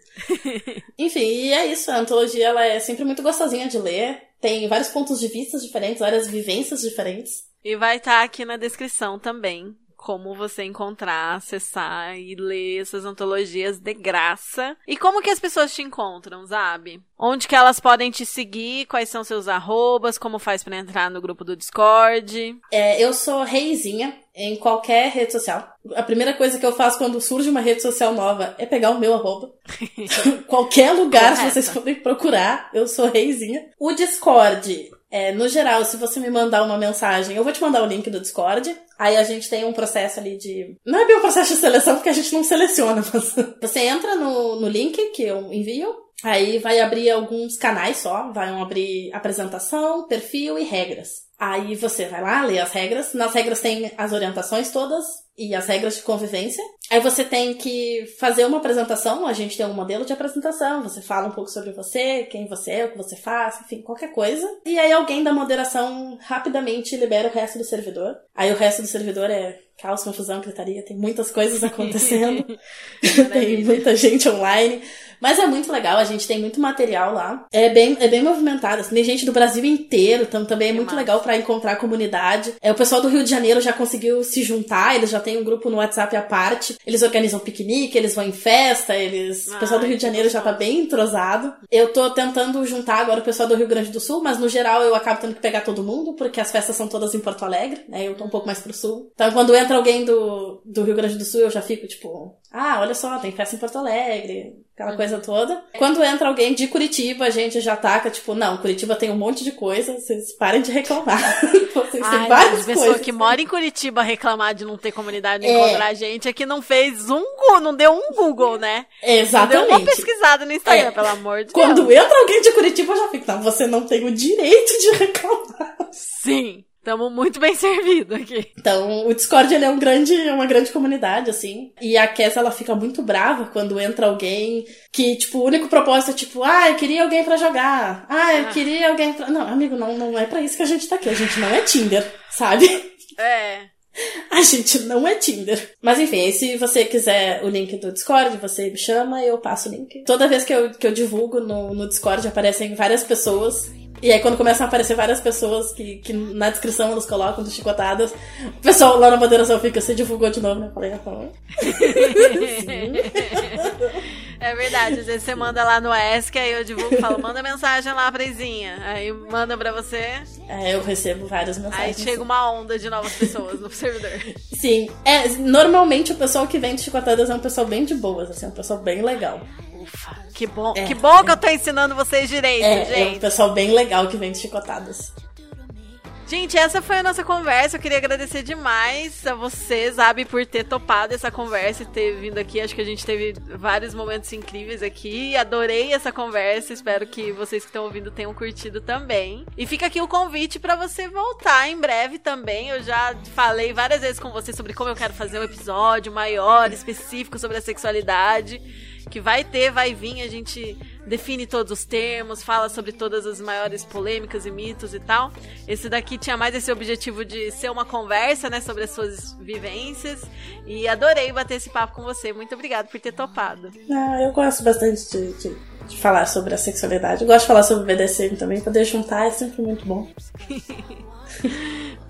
C: Enfim, e é isso. A antologia, ela é sempre muito gostosinha de ler. Tem vários pontos de vista diferentes, várias vivências diferentes.
B: E vai estar tá aqui na descrição também como você encontrar, acessar e ler essas antologias de graça. E como que as pessoas te encontram, sabe? Onde que elas podem te seguir? Quais são seus arrobas? Como faz para entrar no grupo do Discord?
C: É, eu sou reizinha em qualquer rede social. A primeira coisa que eu faço quando surge uma rede social nova é pegar o meu arroba. qualquer lugar, se vocês forem procurar, eu sou reizinha. O Discord é, no geral, se você me mandar uma mensagem, eu vou te mandar o link do Discord. Aí a gente tem um processo ali de. Não é bem um processo de seleção, porque a gente não seleciona, mas. Você entra no, no link que eu envio. Aí vai abrir alguns canais só. Vai abrir apresentação, perfil e regras. Aí você vai lá, lê as regras. Nas regras tem as orientações todas e as regras de convivência. Aí você tem que fazer uma apresentação, a gente tem um modelo de apresentação, você fala um pouco sobre você, quem você é, o que você faz, enfim, qualquer coisa. E aí alguém da moderação rapidamente libera o resto do servidor. Aí o resto do servidor é caos, confusão, gritaria, tem muitas coisas acontecendo. tem muita gente online. Mas é muito legal, a gente tem muito material lá. É bem, é bem movimentado. Assim, tem gente do Brasil inteiro, então também é muito legal para encontrar a comunidade. É, o pessoal do Rio de Janeiro já conseguiu se juntar, eles já têm um grupo no WhatsApp à parte. Eles organizam piquenique, eles vão em festa, eles. o pessoal do Rio de Janeiro já tá bem entrosado. Eu tô tentando juntar agora o pessoal do Rio Grande do Sul, mas no geral eu acabo tendo que pegar todo mundo, porque as festas são todas em Porto Alegre, né? Eu tô um pouco mais pro sul. Então quando entra alguém do, do Rio Grande do Sul, eu já fico tipo, ah, olha só, tem festa em Porto Alegre, aquela coisa toda. Quando entra alguém de Curitiba, a gente já taca, tipo, não, Curitiba tem um monte de coisa, vocês parem de reclamar. vocês
B: Ai,
C: têm várias
B: pessoa
C: coisas.
B: que mora em Curitiba reclamar de não ter comunidade de encontrar a gente é que não fez um Google, não deu um Google, né?
C: Exatamente.
B: Não deu uma pesquisada no Instagram,
C: É.
B: pelo amor de
C: Quando
B: Deus.
C: entra alguém de Curitiba, eu já fico, não, você não tem o direito de reclamar.
B: Sim, estamos muito bem servidos aqui.
C: Então, o Discord ele é um grande, uma grande comunidade, assim. E a Cass, ela fica muito brava quando entra alguém que, tipo, o único propósito é, tipo, ah, eu queria alguém pra jogar. Ah, eu
B: Ah.
C: queria alguém pra... Não, amigo, não, não é pra isso que a gente tá aqui. A gente não é Tinder, sabe?
B: É.
C: A gente não é Tinder. Mas enfim, se você quiser o link do Discord, você me chama e eu passo o link. Toda vez que eu, que eu divulgo no, no Discord, aparecem várias pessoas. E aí, quando começam a aparecer várias pessoas que, que na descrição elas colocam de chicotadas, o pessoal lá na moderação fica, você divulgou de novo, né? Eu falei, ah, tá.
B: É verdade, às vezes você manda lá no ESC, aí eu divulgo e falo, manda mensagem lá pra Izinha. Aí manda pra você,
C: É, eu recebo várias
B: aí
C: mensagens.
B: chega uma onda de novas pessoas no servidor.
C: Sim. É, normalmente o pessoal que vem de chicotadas é um pessoal bem de boas, assim, é um pessoal bem legal.
B: Ufa, que bom,
C: É,
B: que bom que eu tô ensinando vocês direito,
C: É, é um
B: gente.
C: pessoal bem legal que vem de chicotadas.
B: Gente, essa foi a nossa conversa. Eu queria agradecer demais a você, Zabi, por ter topado essa conversa e ter vindo aqui. Acho que a gente teve vários momentos incríveis aqui. Adorei essa conversa. Espero que vocês que estão ouvindo tenham curtido também. E fica aqui o convite para você voltar em breve também. Eu já falei várias vezes com você sobre como eu quero fazer um episódio maior, específico sobre a sexualidade. Que vai ter, vai vir, a gente define todos os termos, fala sobre todas as maiores polêmicas e mitos e tal. Esse daqui tinha mais esse objetivo de ser uma conversa, né, sobre as suas vivências. E adorei bater esse papo com você. Muito obrigada por ter topado.
C: Ah, eu gosto bastante de, de, de falar sobre a sexualidade. Eu gosto de falar sobre o BDSM também, poder juntar é sempre muito bom.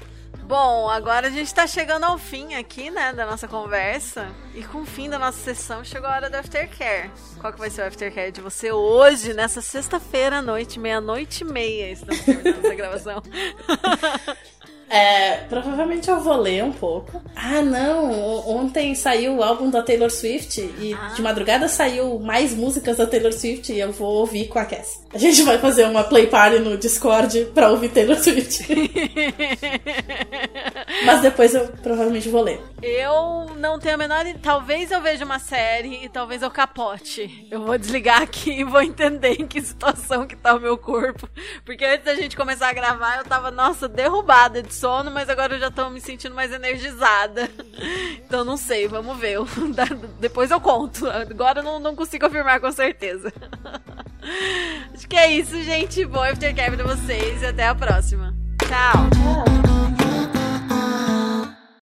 B: Bom, agora a gente tá chegando ao fim aqui, né, da nossa conversa. E com o fim da nossa sessão, chegou a hora do aftercare. Qual que vai ser o aftercare de você hoje, nessa sexta-feira à noite, meia-noite e meia? Estamos terminando essa gravação.
C: É, provavelmente eu vou ler um pouco. Ah, não! Ontem saiu o álbum da Taylor Swift e
B: Ah.
C: de madrugada saiu mais músicas da Taylor Swift e eu vou ouvir com a Cass. A gente vai fazer uma play party no Discord pra ouvir Taylor Swift. Mas depois eu provavelmente vou ler.
B: Eu não tenho a menor. Talvez eu veja uma série e talvez eu capote. Eu vou desligar aqui e vou entender em que situação que tá o meu corpo. Porque antes da gente começar a gravar, eu tava, nossa, derrubada de sono, mas agora eu já tô me sentindo mais energizada. Então não sei, vamos ver. Depois eu conto. Agora eu não, não consigo afirmar com certeza. Acho que é isso, gente. Bom aftercare pra vocês e até a próxima. Tchau!